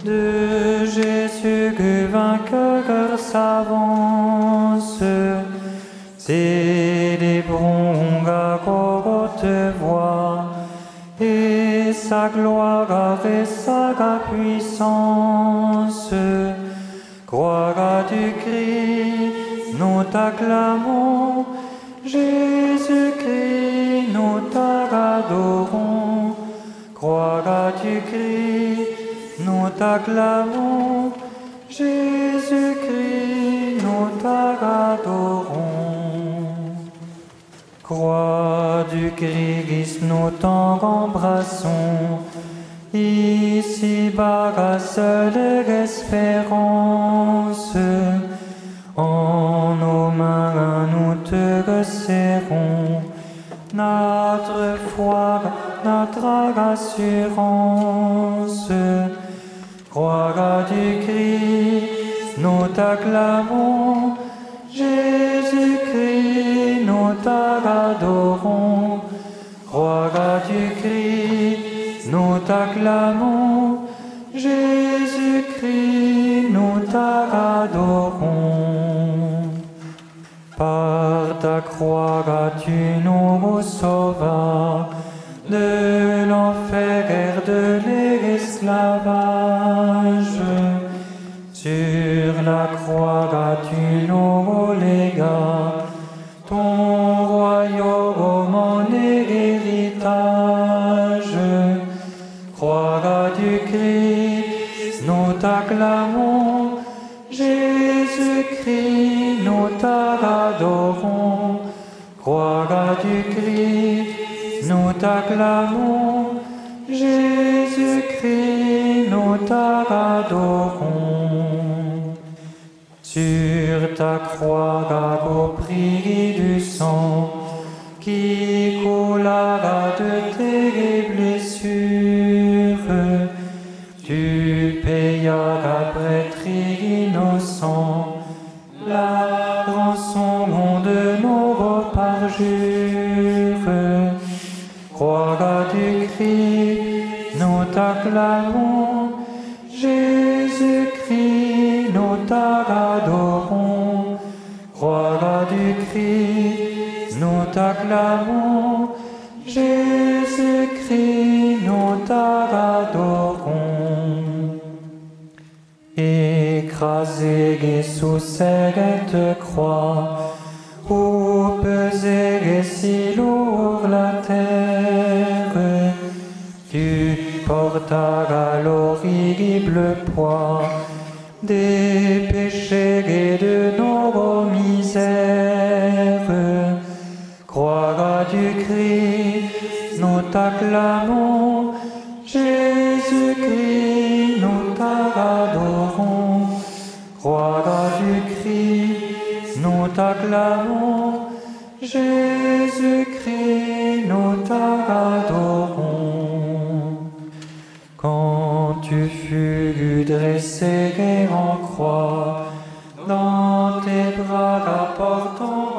Speaker 2: de Jésus que vainqueur s'avance. Célébrons à haute voix et sa gloire et sa puissance. Gloire du Christ, nous t'acclamons, Jésus-Christ, t'acclamons, Jésus-Christ, nous t'adorons. Croix du Christ, nous t'embrassons, ici-bas la seule espérance. En nos mains, nous te resserrons, notre foi, notre assurance. Croix du Christ, nous t'acclamons, Jésus-Christ, nous t'adorons. Croix du Christ, nous t'acclamons, Jésus-Christ, nous t'adorons. Par ta croix, tu nous sauvas de l'enfer et de l'esclavage. Sur la croix, tu nous légas ton royaume en héritage. Croix du Christ, nous t'acclamons, Jésus-Christ, nous t'adorons. Croix du Christ, nous t'acclamons, Jésus-Christ, nous t'adorons. Sur ta croix, prix du sang qui coula de tes blessures, tu payas à prêtre innocent la Jésus-Christ, nous t'adorons. Croix du Christ, nous t'acclamons, Jésus-Christ, nous t'adorons. Écrasé sous cette croix, où pesait si lourd la terre, tu portas l'horrible poids des péchés et de nos misères. Croix du Christ, nous t'acclamons, Jésus-Christ, nous t'adorons. Croix du Christ, nous t'acclamons, Jésus-Christ, nous t'adorons. Tu fus dressé en croix, dans tes bras apportant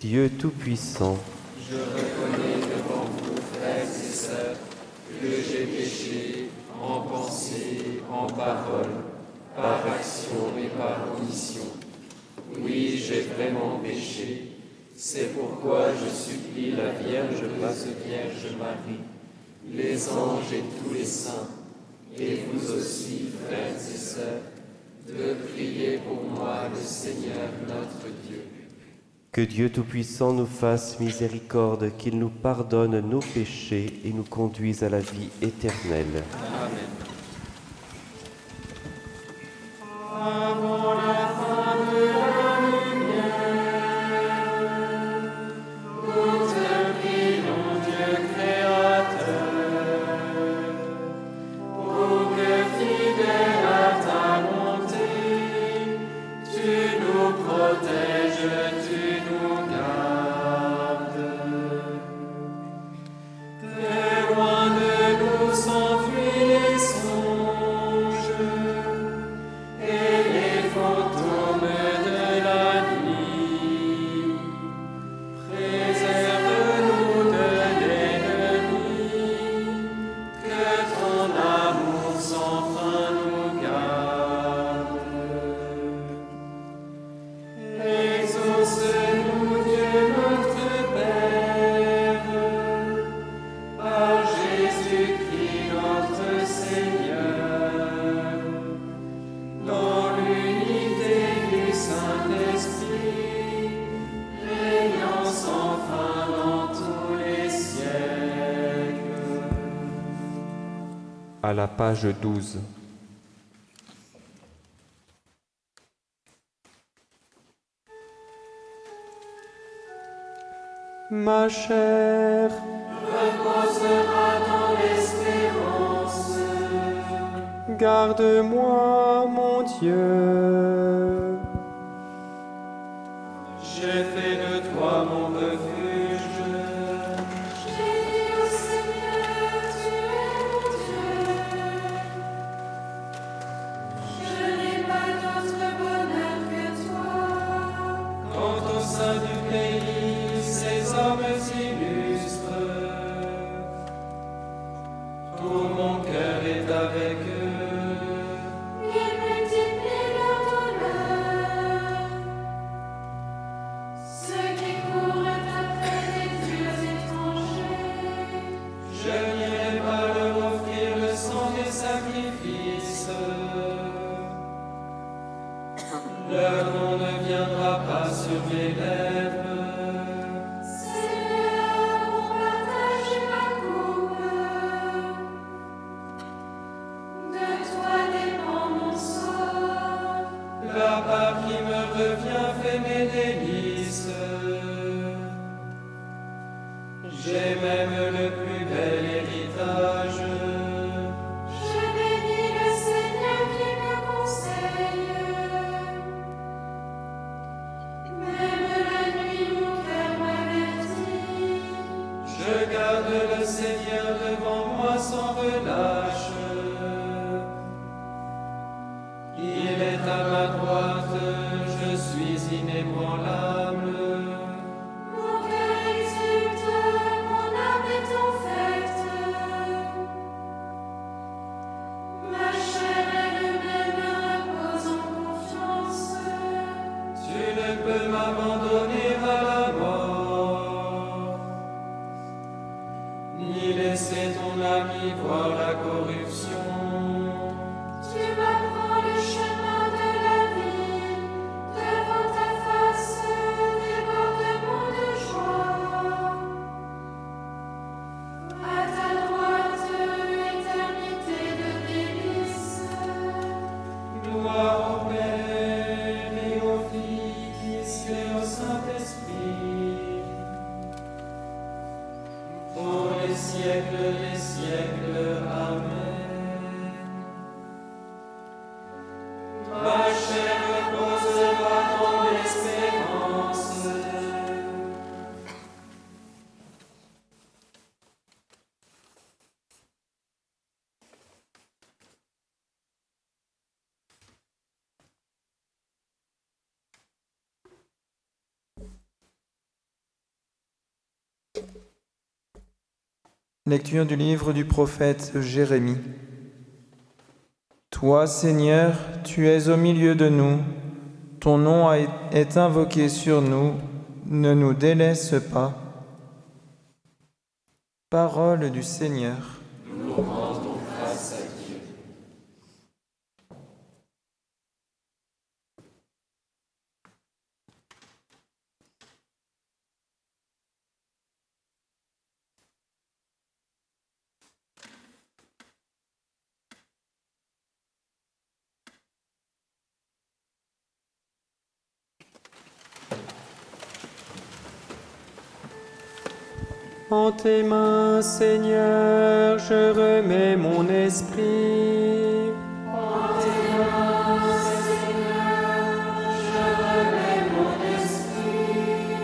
Speaker 1: Dieu Tout-Puissant.
Speaker 6: Je reconnais devant vous, frères et sœurs, que j'ai péché en pensée, en parole, par action et par omission. Oui, j'ai vraiment péché. C'est pourquoi je supplie la Vierge Basse Vierge Marie, les anges et tous les saints, et vous aussi, frères et sœurs, de prier pour moi le Seigneur notre Dieu.
Speaker 1: Que Dieu Tout-Puissant nous fasse miséricorde, qu'il nous pardonne nos péchés et nous conduise à la vie éternelle.
Speaker 6: Amen.
Speaker 1: page 12.
Speaker 6: Thank you.
Speaker 7: Lecture du livre du prophète Jérémie. Toi, Seigneur, tu es au milieu de nous, ton nom est invoqué sur nous, ne nous délaisse pas. Parole du Seigneur.
Speaker 8: En tes mains, Seigneur, je remets mon esprit.
Speaker 9: En tes mains, Seigneur, je remets mon esprit.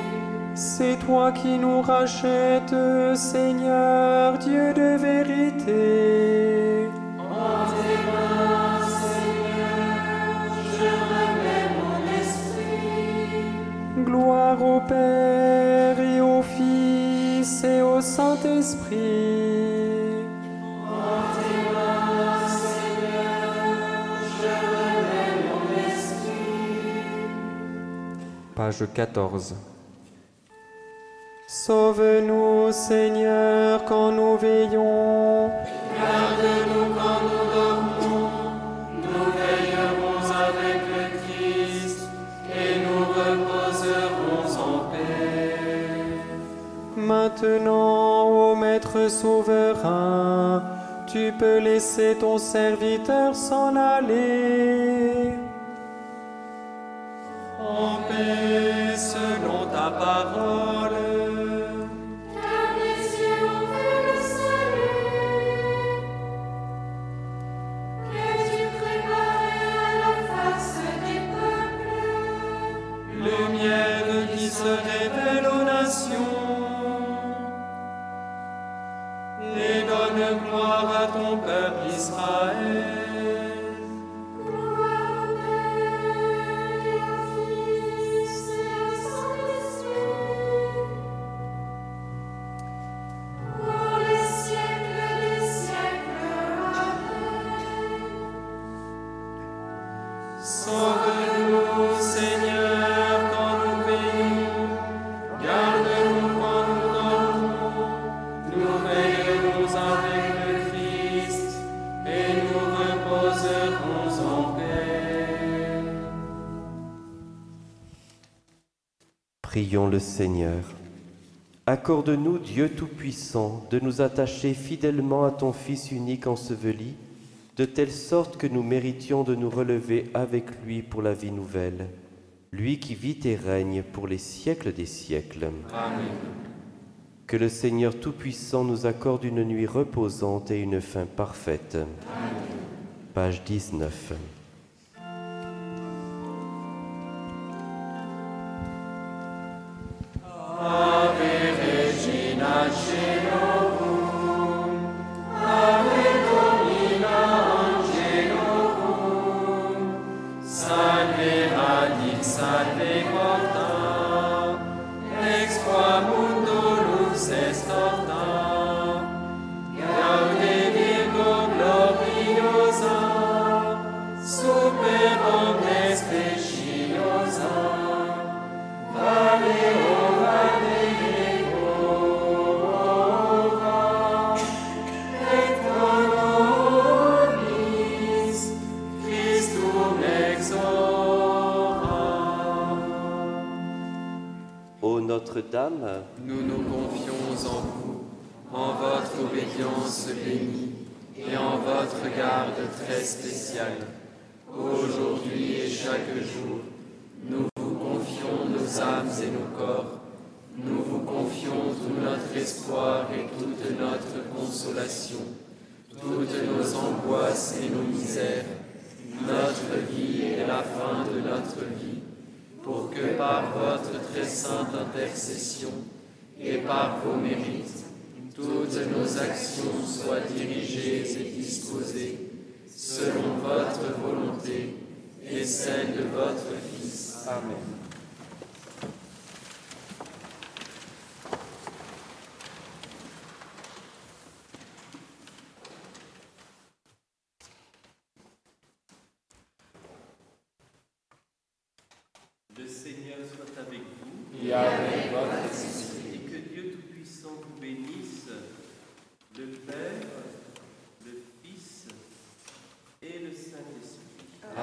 Speaker 8: C'est toi qui nous rachètes, Seigneur, Dieu de vérité.
Speaker 9: En tes mains, Seigneur, je remets mon esprit.
Speaker 8: Gloire au Père Fils et au Saint-Esprit.
Speaker 9: En tes mains, Seigneur, je remets mon esprit.
Speaker 10: Page 14.
Speaker 8: Sauve-nous, Seigneur, quand nous veillons.
Speaker 9: Garde-nous quand
Speaker 8: Maintenant, ô Maître souverain, tu peux laisser ton serviteur s'en aller. En paix selon ta parole. Ton peuple Israël.
Speaker 6: Prions le Seigneur. Accorde-nous, Dieu Tout-Puissant, de nous attacher fidèlement à ton Fils unique enseveli, de telle sorte que nous méritions de nous relever avec lui pour la vie nouvelle, lui qui vit et règne pour les siècles des siècles.
Speaker 1: Amen.
Speaker 6: Que le Seigneur Tout-Puissant nous accorde une nuit reposante et une fin parfaite. Page 19.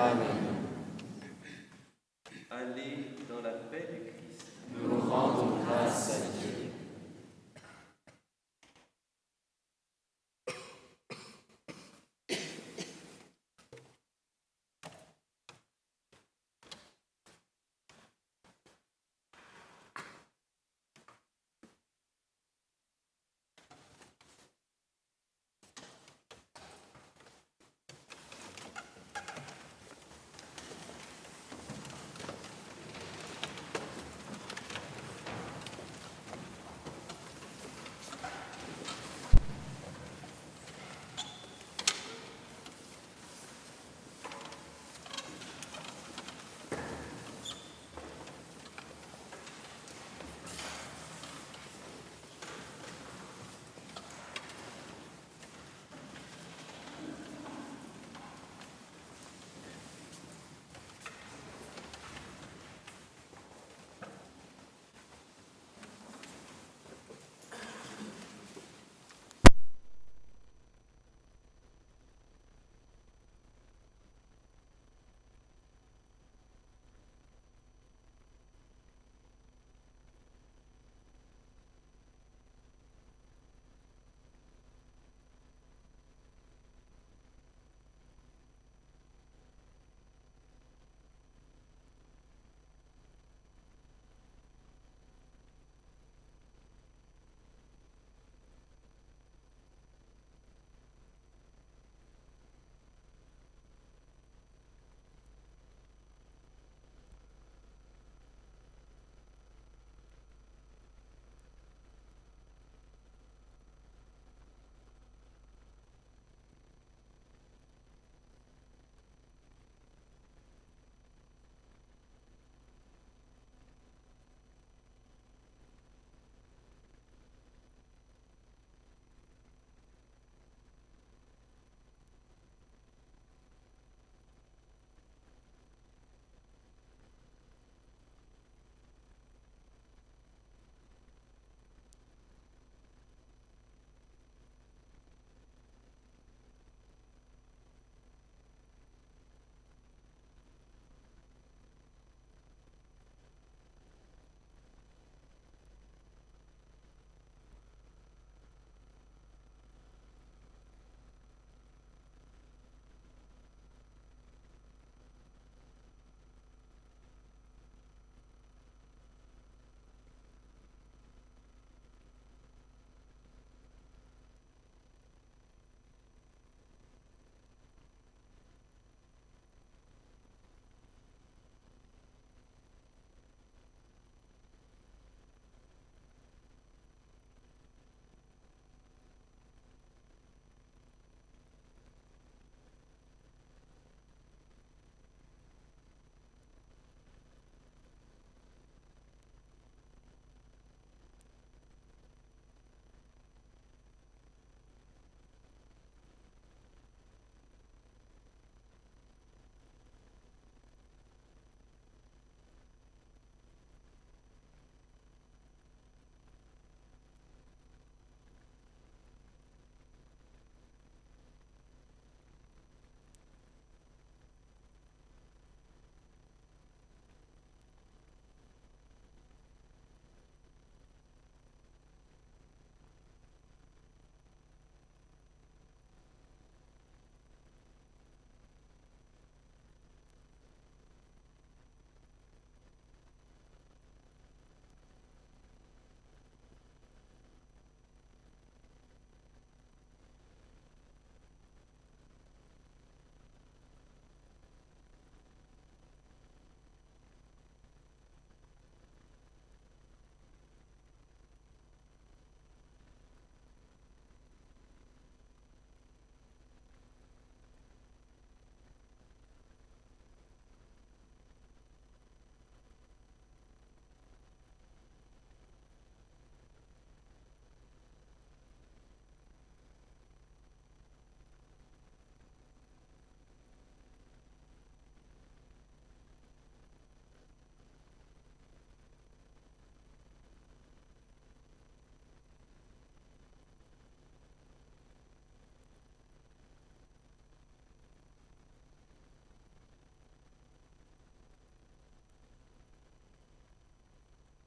Speaker 6: Père, le